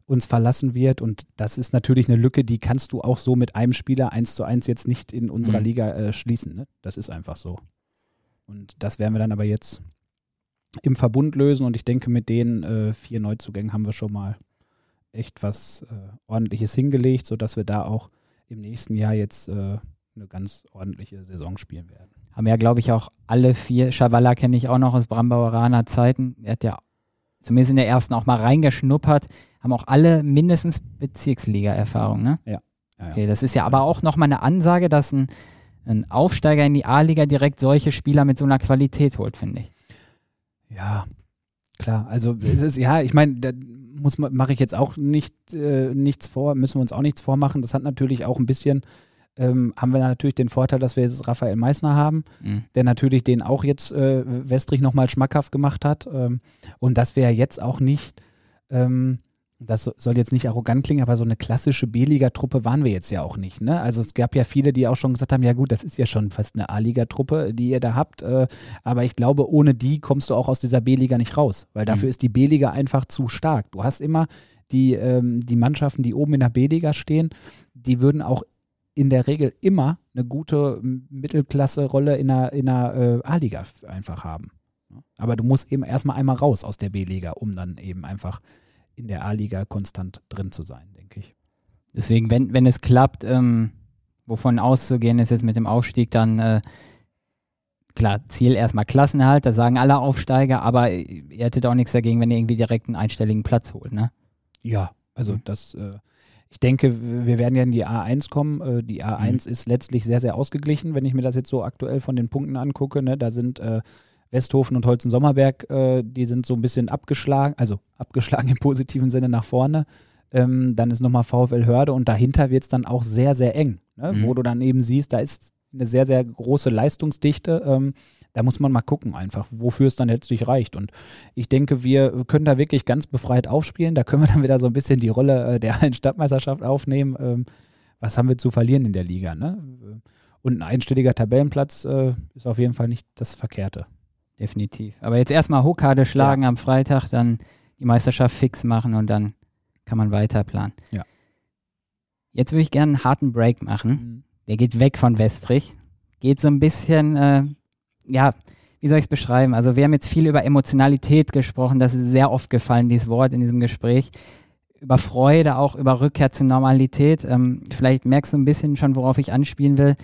C: uns verlassen wird und das ist natürlich eine Lücke, die kannst du auch so mit einem Spieler eins zu eins jetzt nicht in unserer
B: Mhm.
C: Liga äh, schließen. Ne? Das ist einfach so. Und das werden wir dann aber jetzt im Verbund lösen und ich denke, mit den äh, vier Neuzugängen haben wir schon mal echt was Ordentliches hingelegt, sodass wir da auch im nächsten Jahr jetzt äh, eine ganz ordentliche Saison spielen werden.
B: Haben ja, glaube ich, auch alle vier. Schawalla kenne ich auch noch aus Brambaueraner Zeiten. Er hat ja zumindest in der ersten auch mal reingeschnuppert. Haben auch alle mindestens Bezirksliga-Erfahrung, ne?
C: Ja, ja.
B: Okay, das ist ja aber auch nochmal eine Ansage, dass ein, ein Aufsteiger in die A-Liga direkt solche Spieler mit so einer Qualität holt, finde ich.
C: Ja, klar. Also es ist, ja, ich meine, da muss man, mache ich jetzt auch nicht äh, nichts vor, müssen wir uns auch nichts vormachen. Das hat natürlich auch ein bisschen, ähm, haben wir natürlich den Vorteil, dass wir jetzt Raphael Meissner haben,
B: Mhm.
C: der natürlich den auch jetzt äh, Westrich nochmal schmackhaft gemacht hat. Ähm, und dass wir ja jetzt auch nicht, ähm, das so- soll jetzt nicht arrogant klingen, aber so eine klassische B-Liga-Truppe waren wir jetzt ja auch nicht. Ne? Also es gab ja viele, die auch schon gesagt haben, ja gut, das ist ja schon fast eine A-Liga-Truppe, die ihr da habt. Äh, aber ich glaube, ohne die kommst du auch aus dieser B-Liga nicht raus, weil dafür
B: Mhm.
C: ist die B-Liga einfach zu stark. Du hast immer die, ähm, die Mannschaften, die oben in der B-Liga stehen, die würden auch in der Regel immer eine gute Mittelklasse-Rolle in der, in der äh, A-Liga einfach haben. Aber du musst eben erstmal einmal raus aus der B-Liga, um dann eben einfach in der A-Liga konstant drin zu sein, denke ich.
B: Deswegen, wenn, wenn es klappt, ähm, wovon auszugehen ist jetzt mit dem Aufstieg, dann äh, klar, Ziel erstmal Klassenerhalt, da sagen alle Aufsteiger, aber ihr hättet auch nichts dagegen, wenn ihr irgendwie direkt einen einstelligen Platz holt, ne?
C: Ja, also
B: Mhm.
C: das, äh, ich denke, wir werden ja in die A1 kommen. Äh, die A1 ist letztlich sehr, sehr ausgeglichen, wenn ich mir das jetzt so aktuell von den Punkten angucke. Ne? Da sind äh, Westhofen und Holzen-Sommerberg, äh, die sind so ein bisschen abgeschlagen, also abgeschlagen im positiven Sinne nach vorne. Ähm, dann ist nochmal VfL Hörde und dahinter wird es dann auch sehr, sehr eng, ne?
B: Mhm.
C: wo du dann eben siehst, da ist eine sehr, sehr große Leistungsdichte. Ähm, da muss man mal gucken einfach, wofür es dann letztlich reicht. Und ich denke, wir können da wirklich ganz befreit aufspielen. Da können wir dann wieder so ein bisschen die Rolle äh, der allen Stadtmeisterschaft aufnehmen. Ähm, was haben wir zu verlieren in der Liga? Ne? Und ein einstelliger Tabellenplatz äh, ist auf jeden Fall nicht das Verkehrte.
B: Definitiv. Aber jetzt erstmal Hochkarte schlagen am Freitag, dann die Meisterschaft fix machen und dann kann man weiter planen.
C: Ja.
B: Jetzt würde ich gerne einen harten Break machen. Der geht weg von Westrich. Geht so ein bisschen, äh, ja, wie soll ich es beschreiben? Also wir haben jetzt viel über Emotionalität gesprochen. Das ist sehr oft gefallen, dieses Wort in diesem Gespräch. Über Freude, auch über Rückkehr zur Normalität. Ähm, vielleicht merkst du ein bisschen schon, worauf ich anspielen will.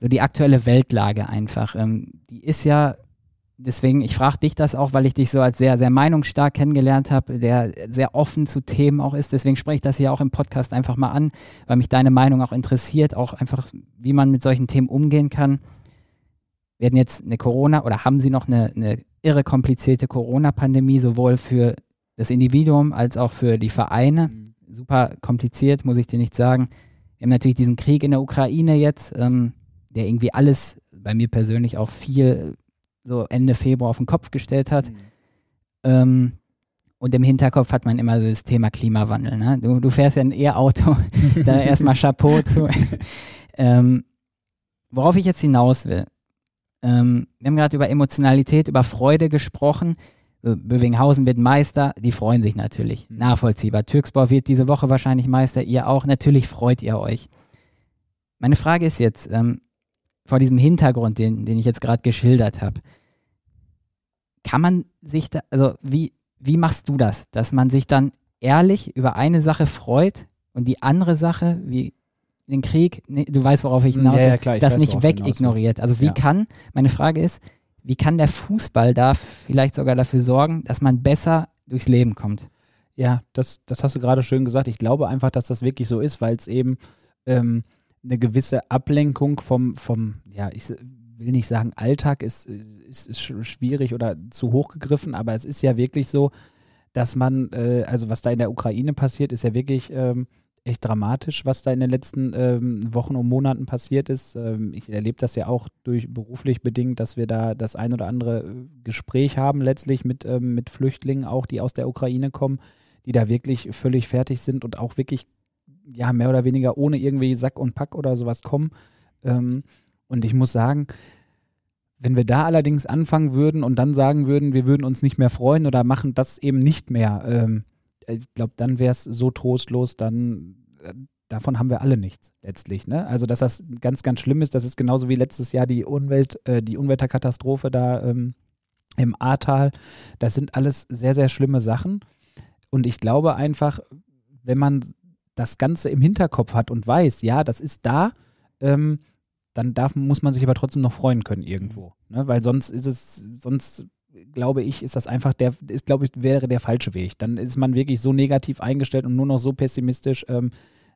B: So die aktuelle Weltlage einfach. Ähm, die ist ja, deswegen, ich frage dich das auch, weil ich dich so als sehr, sehr meinungsstark kennengelernt habe, der sehr offen zu Themen auch ist. Deswegen spreche ich das hier auch im Podcast einfach mal an, weil mich deine Meinung auch interessiert, auch einfach, wie man mit solchen Themen umgehen kann. Wir hatten jetzt eine Corona oder haben sie noch eine, eine irre komplizierte Corona-Pandemie, sowohl für das Individuum als auch für die Vereine. Super kompliziert, muss ich dir nicht sagen. Wir haben natürlich diesen Krieg in der Ukraine jetzt, ähm, der irgendwie alles, bei mir persönlich auch viel so Ende Februar auf den Kopf gestellt hat. Ähm, und im Hinterkopf hat man immer das Thema Klimawandel. Ne? Du, du fährst ja ein E-Auto, da erstmal Chapeau zu. ähm, worauf ich jetzt hinaus will. Ähm, wir haben gerade über Emotionalität, über Freude gesprochen. So, Bövinghausen wird Meister, die freuen sich natürlich.
C: Mhm.
B: Nachvollziehbar. Türkspor wird diese Woche wahrscheinlich Meister, ihr auch. Natürlich freut ihr euch. Meine Frage ist jetzt, ähm, vor diesem Hintergrund, den, den ich jetzt gerade geschildert habe, kann man sich da, also wie, wie machst du das, dass man sich dann ehrlich über eine Sache freut und die andere Sache, wie den Krieg, nee, du weißt, worauf ich hinaus will,
C: Ja, ja, klar, ich
B: das
C: weiß,
B: nicht wegignoriert. Also wie
C: Ja.
B: kann, meine Frage ist, wie kann der Fußball da vielleicht sogar dafür sorgen, dass man besser durchs Leben kommt?
C: Ja, das, das hast du gerade schön gesagt. Ich glaube einfach, dass das wirklich so ist, weil es eben ähm, eine gewisse Ablenkung vom, vom, ja, ich will nicht sagen, Alltag ist, ist, ist schwierig oder zu hoch gegriffen, aber es ist ja wirklich so, dass man, äh, also was da in der Ukraine passiert, ist ja wirklich ähm, echt dramatisch, was da in den letzten ähm, Wochen und Monaten passiert ist. Ähm, ich erlebe das ja auch durch beruflich bedingt, dass wir da das ein oder andere äh, Gespräch haben, letztlich mit, ähm, mit Flüchtlingen, auch die aus der Ukraine kommen, die da wirklich völlig fertig sind und auch wirklich ja mehr oder weniger ohne irgendwie Sack und Pack oder sowas kommen. Ähm, und ich muss sagen, wenn wir da allerdings anfangen würden und dann sagen würden, wir würden uns nicht mehr freuen oder machen das eben nicht mehr, ähm, ich glaube, dann wäre es so trostlos, dann äh, davon haben wir alle nichts letztlich. Ne? Also, dass das ganz, ganz schlimm ist, das ist genauso wie letztes Jahr die Umwelt, äh, die Unwetterkatastrophe da ähm, im Ahrtal. Das sind alles sehr, sehr schlimme Sachen. Und ich glaube einfach, wenn man das Ganze im Hinterkopf hat und weiß, ja, das ist da, ähm, dann darf, muss man sich aber trotzdem noch freuen können irgendwo. Ne? Weil sonst ist es, sonst glaube ich, ist das einfach der, ist, glaube ich, wäre der falsche Weg. Dann ist man wirklich so negativ eingestellt und nur noch so pessimistisch, ähm,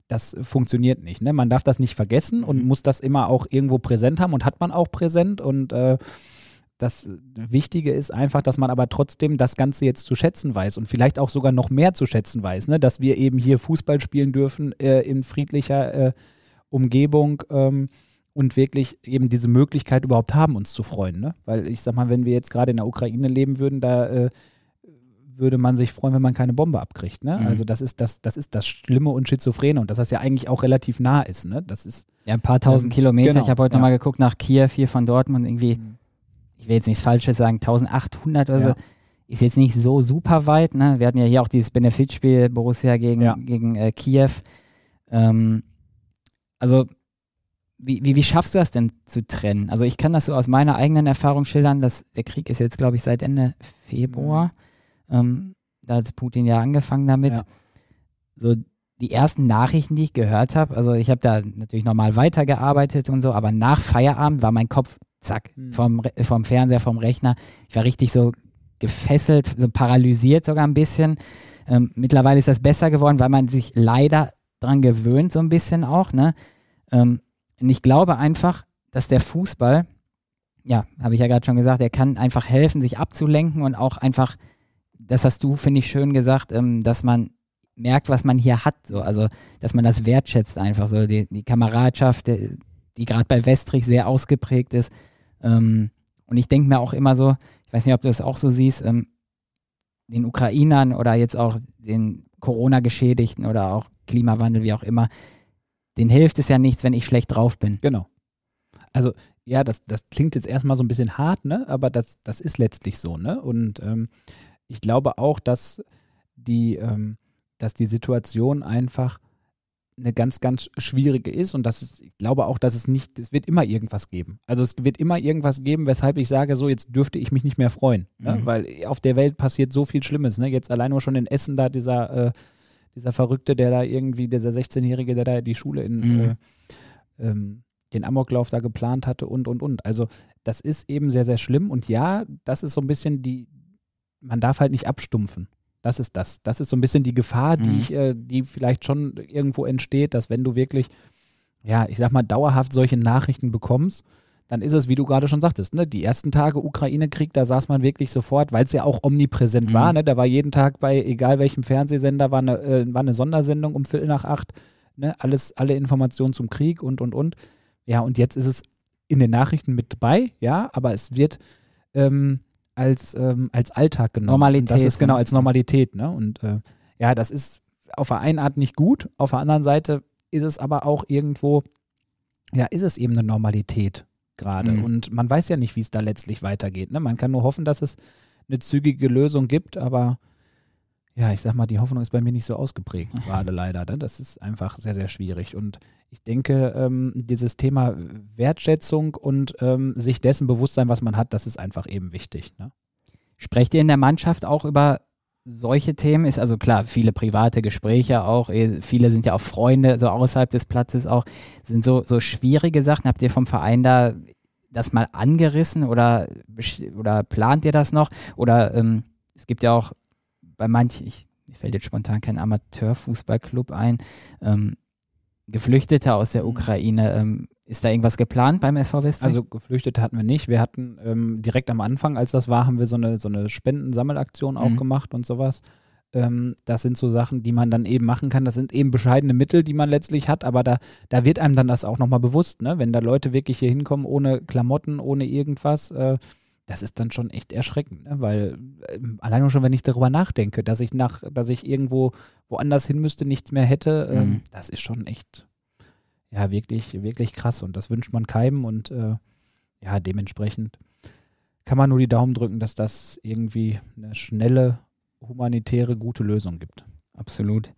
C: das funktioniert nicht. Ne? Man darf das nicht vergessen und mhm. muss das immer auch irgendwo präsent haben und hat man auch präsent und äh, das Wichtige ist einfach, dass man aber trotzdem das Ganze jetzt zu schätzen weiß und vielleicht auch sogar noch mehr zu schätzen weiß, ne? dass wir eben hier Fußball spielen dürfen äh, in friedlicher äh, Umgebung ähm, und wirklich eben diese Möglichkeit überhaupt haben, uns zu freuen. Ne? Weil ich sag mal, wenn wir jetzt gerade in der Ukraine leben würden, da äh, würde man sich freuen, wenn man keine Bombe abkriegt. Ne? Mhm. Also das ist das, das ist das Schlimme und Schizophrene und dass das ja eigentlich auch relativ nah ist. Ne? Das ist
B: ja ein paar tausend ähm, Kilometer. Genau, ich habe heute ja. nochmal geguckt nach Kiew hier von Dortmund irgendwie. Mhm ich will jetzt nichts Falsches sagen, 1800 oder ja. so, ist jetzt nicht so super weit. Ne? Wir hatten ja hier auch dieses Benefitspiel Borussia gegen, ja. gegen äh, Kiew. Ähm, also, wie, wie, wie schaffst du das denn zu trennen? Also, ich kann das so aus meiner eigenen Erfahrung schildern, dass der Krieg ist jetzt, glaube ich, seit Ende Februar. Mhm. Ähm, da hat Putin ja angefangen damit. Ja. So, die ersten Nachrichten, die ich gehört habe, also ich habe da natürlich normal weitergearbeitet und so, aber nach Feierabend war mein Kopf zack, mhm. vom, vom Fernseher, vom Rechner. Ich war richtig so gefesselt, so paralysiert sogar ein bisschen. Ähm, mittlerweile ist das besser geworden, weil man sich leider dran gewöhnt, so ein bisschen auch. Ne? Ähm, und ich glaube einfach, dass der Fußball, ja, habe ich ja gerade schon gesagt, er kann einfach helfen, sich abzulenken und auch einfach, das hast du, finde ich, schön gesagt, ähm, dass man merkt, was man hier hat. So. Also, dass man das wertschätzt einfach so, die, die Kameradschaft, die, die gerade bei Westrich sehr ausgeprägt ist. Ähm, und ich denke mir auch immer so, ich weiß nicht, ob du das auch so siehst, ähm, den Ukrainern oder jetzt auch den Corona-Geschädigten oder auch Klimawandel, wie auch immer, den hilft es ja nichts, wenn ich schlecht drauf bin.
C: Genau. Also, ja, das, das klingt jetzt erstmal so ein bisschen hart, ne? Aber das, das ist letztlich so, ne? Und ähm, ich glaube auch, dass die, ähm, dass die Situation einfach eine ganz, ganz schwierige ist und das ist, ich glaube auch, dass es nicht, es wird immer irgendwas geben. Also es wird immer irgendwas geben, weshalb ich sage, so jetzt dürfte ich mich nicht mehr freuen, ne? mhm. weil auf der Welt passiert so viel Schlimmes. Ne? Jetzt allein nur schon in Essen da dieser, äh, dieser Verrückte, der da irgendwie, dieser 16-Jährige, der da die Schule in mhm. äh, ähm, den Amoklauf da geplant hatte und, und, und. Also das ist eben sehr, sehr schlimm und ja, das ist so ein bisschen die, man darf halt nicht abstumpfen. Das ist das. Das ist so ein bisschen die Gefahr, die, mhm. ich, äh, die vielleicht schon irgendwo entsteht, dass wenn du wirklich, ja, ich sag mal, dauerhaft solche Nachrichten bekommst, dann ist es, wie du gerade schon sagtest, ne, die ersten Tage Ukraine-Krieg, da saß man wirklich sofort, weil es ja auch omnipräsent mhm. war, ne, da war jeden Tag bei egal welchem Fernsehsender, war eine, äh, war eine Sondersendung um Viertel nach acht, ne, alles, alle Informationen zum Krieg und, und, und. Ja, und jetzt ist es in den Nachrichten mit dabei, ja, aber es wird, ähm, als, ähm, als Alltag genommen.
B: Normalität.
C: das ist genau als Normalität. Ne? Und äh, ja, das ist auf der einen Art nicht gut, auf der anderen Seite ist es aber auch irgendwo, ja, ist es eben eine Normalität gerade. Mhm. Und man weiß ja nicht, wie es da letztlich weitergeht. Ne? Man kann nur hoffen, dass es eine zügige Lösung gibt, aber ja, ich sag mal, die Hoffnung ist bei mir nicht so ausgeprägt, gerade leider. Ne? Das ist einfach sehr, sehr schwierig. Und ich denke, ähm, dieses Thema Wertschätzung und ähm, sich dessen bewusst sein, was man hat, das ist einfach eben wichtig. Ne?
B: Sprecht ihr in der Mannschaft auch über solche Themen? Ist also klar, viele private Gespräche auch, eh, viele sind ja auch Freunde, so außerhalb des Platzes auch. Sind so, so schwierige Sachen, habt ihr vom Verein da das mal angerissen oder, oder plant ihr das noch? Oder ähm, es gibt ja auch bei manchen, ich, mir fällt jetzt spontan kein Amateurfußballclub ein, ähm, Geflüchtete aus der mhm. Ukraine. Ähm, ist da irgendwas geplant beim SV West?
C: Also Geflüchtete hatten wir nicht. Wir hatten ähm, direkt am Anfang, als das war, haben wir so eine, so eine Spendensammelaktion auch mhm. gemacht und sowas. Ähm, das sind so Sachen, die man dann eben machen kann. Das sind eben bescheidene Mittel, die man letztlich hat, aber da, da wird einem dann das auch nochmal bewusst, ne? wenn da Leute wirklich hier hinkommen ohne Klamotten, ohne irgendwas. Äh, das ist dann schon echt erschreckend, ne? weil äh, allein schon, wenn ich darüber nachdenke, dass ich nach, dass ich irgendwo woanders hin müsste, nichts mehr hätte, äh, mhm. das ist schon echt, ja, wirklich, wirklich krass und das wünscht man keinem und äh, ja, dementsprechend kann man nur die Daumen drücken, dass das irgendwie eine schnelle humanitäre gute Lösung gibt.
B: Absolut.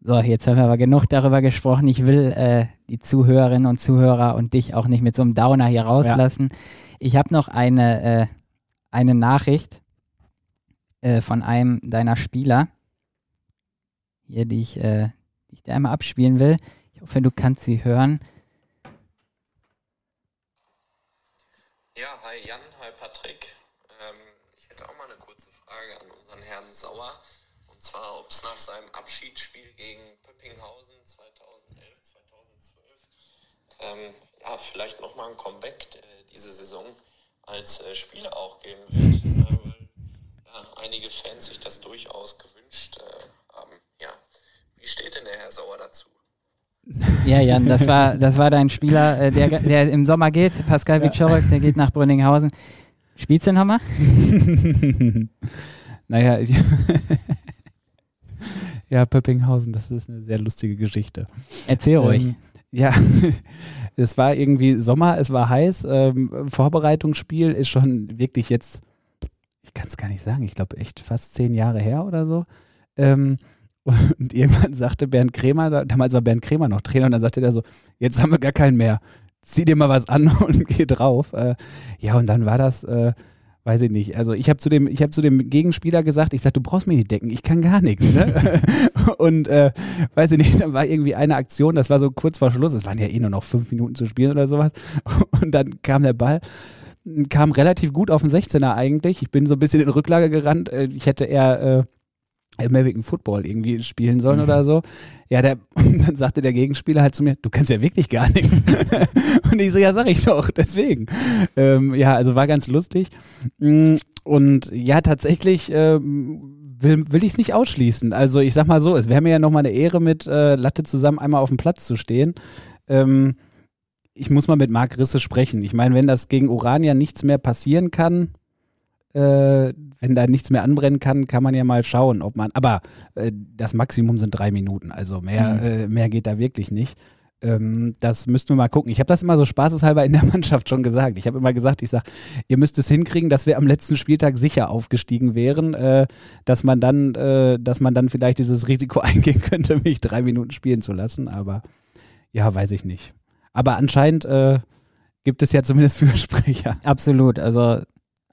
B: So, jetzt haben wir aber genug darüber gesprochen. Ich will äh, die Zuhörerinnen und Zuhörer und dich auch nicht mit so einem Downer hier rauslassen. Ja. Ich habe noch eine, äh, eine Nachricht äh, von einem deiner Spieler, hier, die ich, äh, ich dir einmal abspielen will. Ich hoffe, du kannst sie hören.
D: Ja, hi Jan, hi Patrick. Ähm, ich hätte auch mal eine kurze Frage an unseren Herrn Sauer. Und zwar, ob es nach seinem Abschiedsspiel gegen Pöppinghausen 2011, 2012 ähm, ja, vielleicht nochmal ein Comeback äh, diese Saison als äh, Spieler auch geben wird, äh, weil ja, einige Fans sich das durchaus gewünscht äh, haben. Ja, wie steht denn der Herr Sauer dazu?
B: Ja, Jan, das war, das war dein Spieler, äh, der, der im Sommer geht, Pascal ja. Wiczorek, der geht nach Brünninghausen. Spielst du den Hammer?
C: naja, ich ja, Pöppinghausen, das ist eine sehr lustige Geschichte.
B: Erzähl ruhig.
C: Ja, es war irgendwie Sommer, es war heiß. Ähm, Vorbereitungsspiel ist schon wirklich jetzt, ich kann es gar nicht sagen, ich glaube echt fast zehn Jahre her oder so. Ähm, und irgendwann sagte Bernd Krämer, damals war Bernd Krämer noch Trainer, und dann sagte er so, jetzt haben wir gar keinen mehr. Zieh dir mal was an und geh drauf. Äh, ja, und dann war das, äh, weiß ich nicht. Also ich habe zu dem, ich habe zu dem Gegenspieler gesagt, ich sage, du brauchst mich nicht decken, ich kann gar nichts. Ne? und äh, weiß ich nicht, dann war irgendwie eine Aktion, das war so kurz vor Schluss, es waren ja eh nur noch fünf Minuten zu spielen oder sowas. Und dann kam der Ball, kam relativ gut auf den 16er eigentlich. Ich bin so ein bisschen in Rücklage gerannt. Äh, ich hätte eher äh, American Football irgendwie spielen sollen mhm. oder so. Ja, der, dann sagte der Gegenspieler halt zu mir, du kannst ja wirklich gar nichts. und ich so, ja, sag ich doch, deswegen. Ähm, ja, also war ganz lustig. Mm, und ja, tatsächlich ähm, will, will ich es nicht ausschließen. Also ich sag mal so, es wäre mir ja nochmal eine Ehre, mit äh, Latte zusammen einmal auf dem Platz zu stehen. Ähm, ich muss mal mit Marc Risse sprechen. Ich meine, wenn das gegen Urania nichts mehr passieren kann, äh, wenn da nichts mehr anbrennen kann, kann man ja mal schauen, ob man. Aber äh, das Maximum sind drei Minuten, also mehr, mhm. äh, mehr geht da wirklich nicht. Ähm, das müssten wir mal gucken. Ich habe das immer so spaßeshalber in der Mannschaft schon gesagt. Ich habe immer gesagt, ich sage, ihr müsst es hinkriegen, dass wir am letzten Spieltag sicher aufgestiegen wären, äh, dass man dann, äh, dass man dann vielleicht dieses Risiko eingehen könnte, mich drei Minuten spielen zu lassen. Aber ja, weiß ich nicht. Aber anscheinend äh, gibt es ja zumindest Fürsprecher.
B: Absolut. Also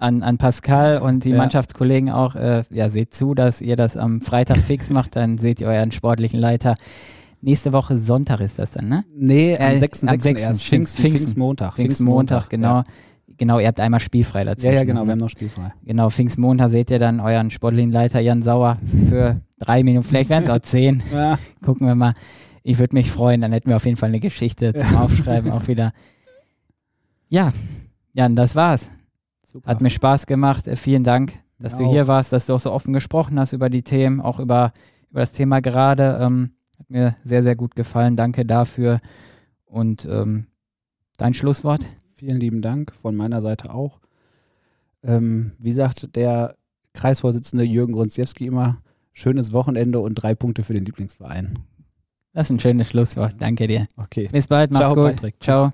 B: an, an Pascal und die ja. Mannschaftskollegen auch, äh, ja, seht zu, dass ihr das am Freitag fix macht, dann seht ihr euren sportlichen Leiter. Nächste Woche Sonntag ist das dann, ne?
C: Nee, am 6. Äh, am 6.
B: Erst. Pfingst, Pfingstmontag. Pfingstmontag, genau. Ja. Genau, ihr habt einmal spielfrei dazu.
C: Ja, ja, genau, wir haben noch spielfrei.
B: Genau, Pfingstmontag seht ihr dann euren sportlichen Leiter Jan Sauer für drei Minuten, vielleicht werden es auch zehn. Ja. Gucken wir mal. Ich würde mich freuen, dann hätten wir auf jeden Fall eine Geschichte zum Aufschreiben auch wieder. Ja, Jan, das war's. Super. Hat mir Spaß gemacht. Äh, vielen Dank, dass ja, du hier warst, dass du auch so offen gesprochen hast über die Themen, auch über, über das Thema gerade. Ähm, hat mir sehr, sehr gut gefallen. Danke dafür. Und ähm, dein Schlusswort?
C: Vielen lieben Dank von meiner Seite auch. Ähm, wie sagt der Kreisvorsitzende Jürgen Grunziewski immer, schönes Wochenende und drei Punkte für den Lieblingsverein.
B: Das ist ein schönes Schlusswort. Danke dir.
C: Okay.
B: Bis bald. Macht's Ciao, gut. Patrick. Ciao.